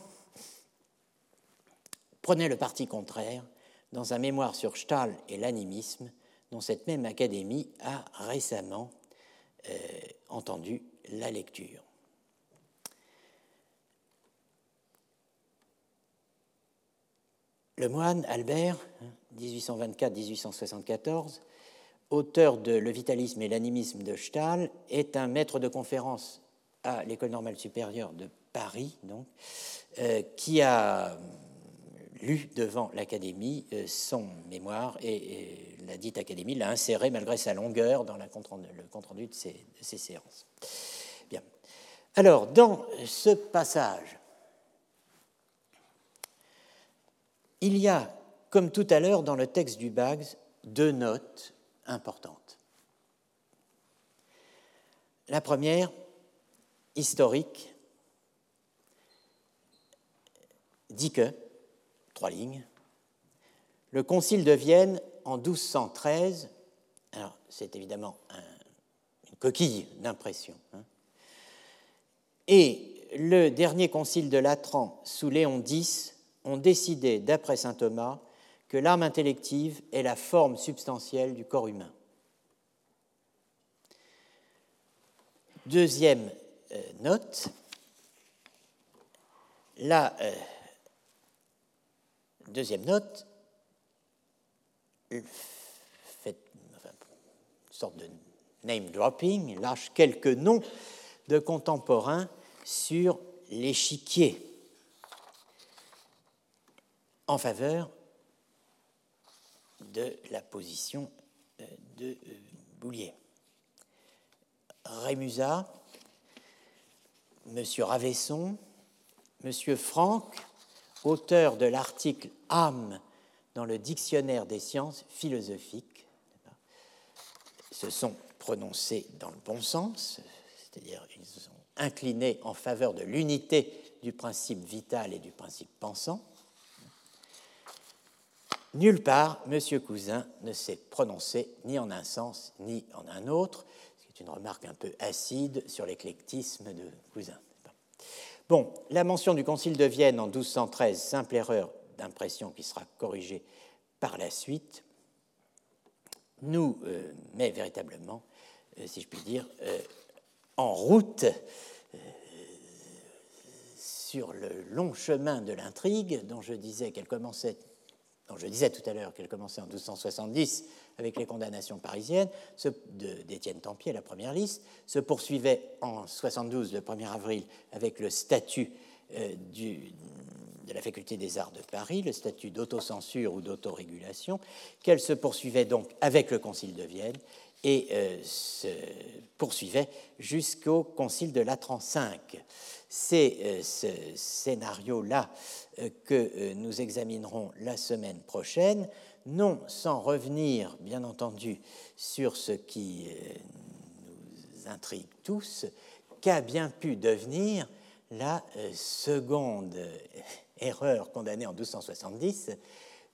prenait le parti contraire dans un mémoire sur Stahl et l'animisme, dont cette même académie a récemment euh, entendu la lecture. Lemoine, Albert, 1824-1874, auteur de Le vitalisme et l'animisme de Stahl, est un maître de conférence à l'École normale supérieure de Paris, donc, euh, qui a lu devant l'Académie euh, son mémoire et, la dite Académie l'a inséré malgré sa longueur dans le compte-rendu de, ces, séances. Bien. Alors, dans ce passage, il y a, comme tout à l'heure dans le texte du Bags, deux notes importantes. La première, historique, dit que, trois lignes, le Concile de Vienne en 1213, alors c'est évidemment une coquille d'impression, hein, et le dernier Concile de Latran sous Léon X ont décidé, d'après saint Thomas, que l'âme intellective est la forme substantielle du corps humain. Deuxième euh, note, la euh, Deuxième note, fait une sorte de name dropping, lâche quelques noms de contemporains sur l'échiquier en faveur de la position euh, de euh, Boulier. Rémusat, M. Ravesson, M. Franck, auteur de l'article âme dans le dictionnaire des sciences philosophiques, se sont prononcés dans le bon sens, c'est-à-dire ils sont inclinés en faveur de l'unité du principe vital et du principe pensant. Nulle part, M. Cousin ne s'est prononcé ni en un sens ni en un autre, ce qui est une remarque un peu acide sur l'éclectisme de Cousin. Bon, la mention du Concile de Vienne en 1213, simple erreur d'impression qui sera corrigée par la suite, nous euh, met véritablement, euh, si je puis dire, euh, en route sur le long chemin de l'intrigue dont je disais qu'elle commençait dont je disais tout à l'heure qu'elle commençait en 1270 avec les condamnations parisiennes d'Étienne Tempier, la première liste, se poursuivait en 72, le 1er avril, avec le statut euh, de la faculté des arts de Paris, le statut d'autocensure ou d'autorégulation, qu'elle se poursuivait donc avec le Concile de Vienne et euh, se poursuivait jusqu'au Concile de Latran V. C'est euh, ce scénario-là que nous examinerons la semaine prochaine, non sans revenir, bien entendu, sur ce qui nous intrigue tous, qu'a bien pu devenir la seconde erreur condamnée en 1270,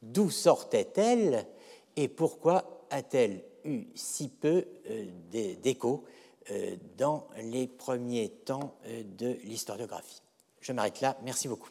d'où sortait-elle et pourquoi a-t-elle eu si peu euh, d'écho euh, dans les premiers temps euh, de l'historiographie? Je m'arrête là. Merci beaucoup.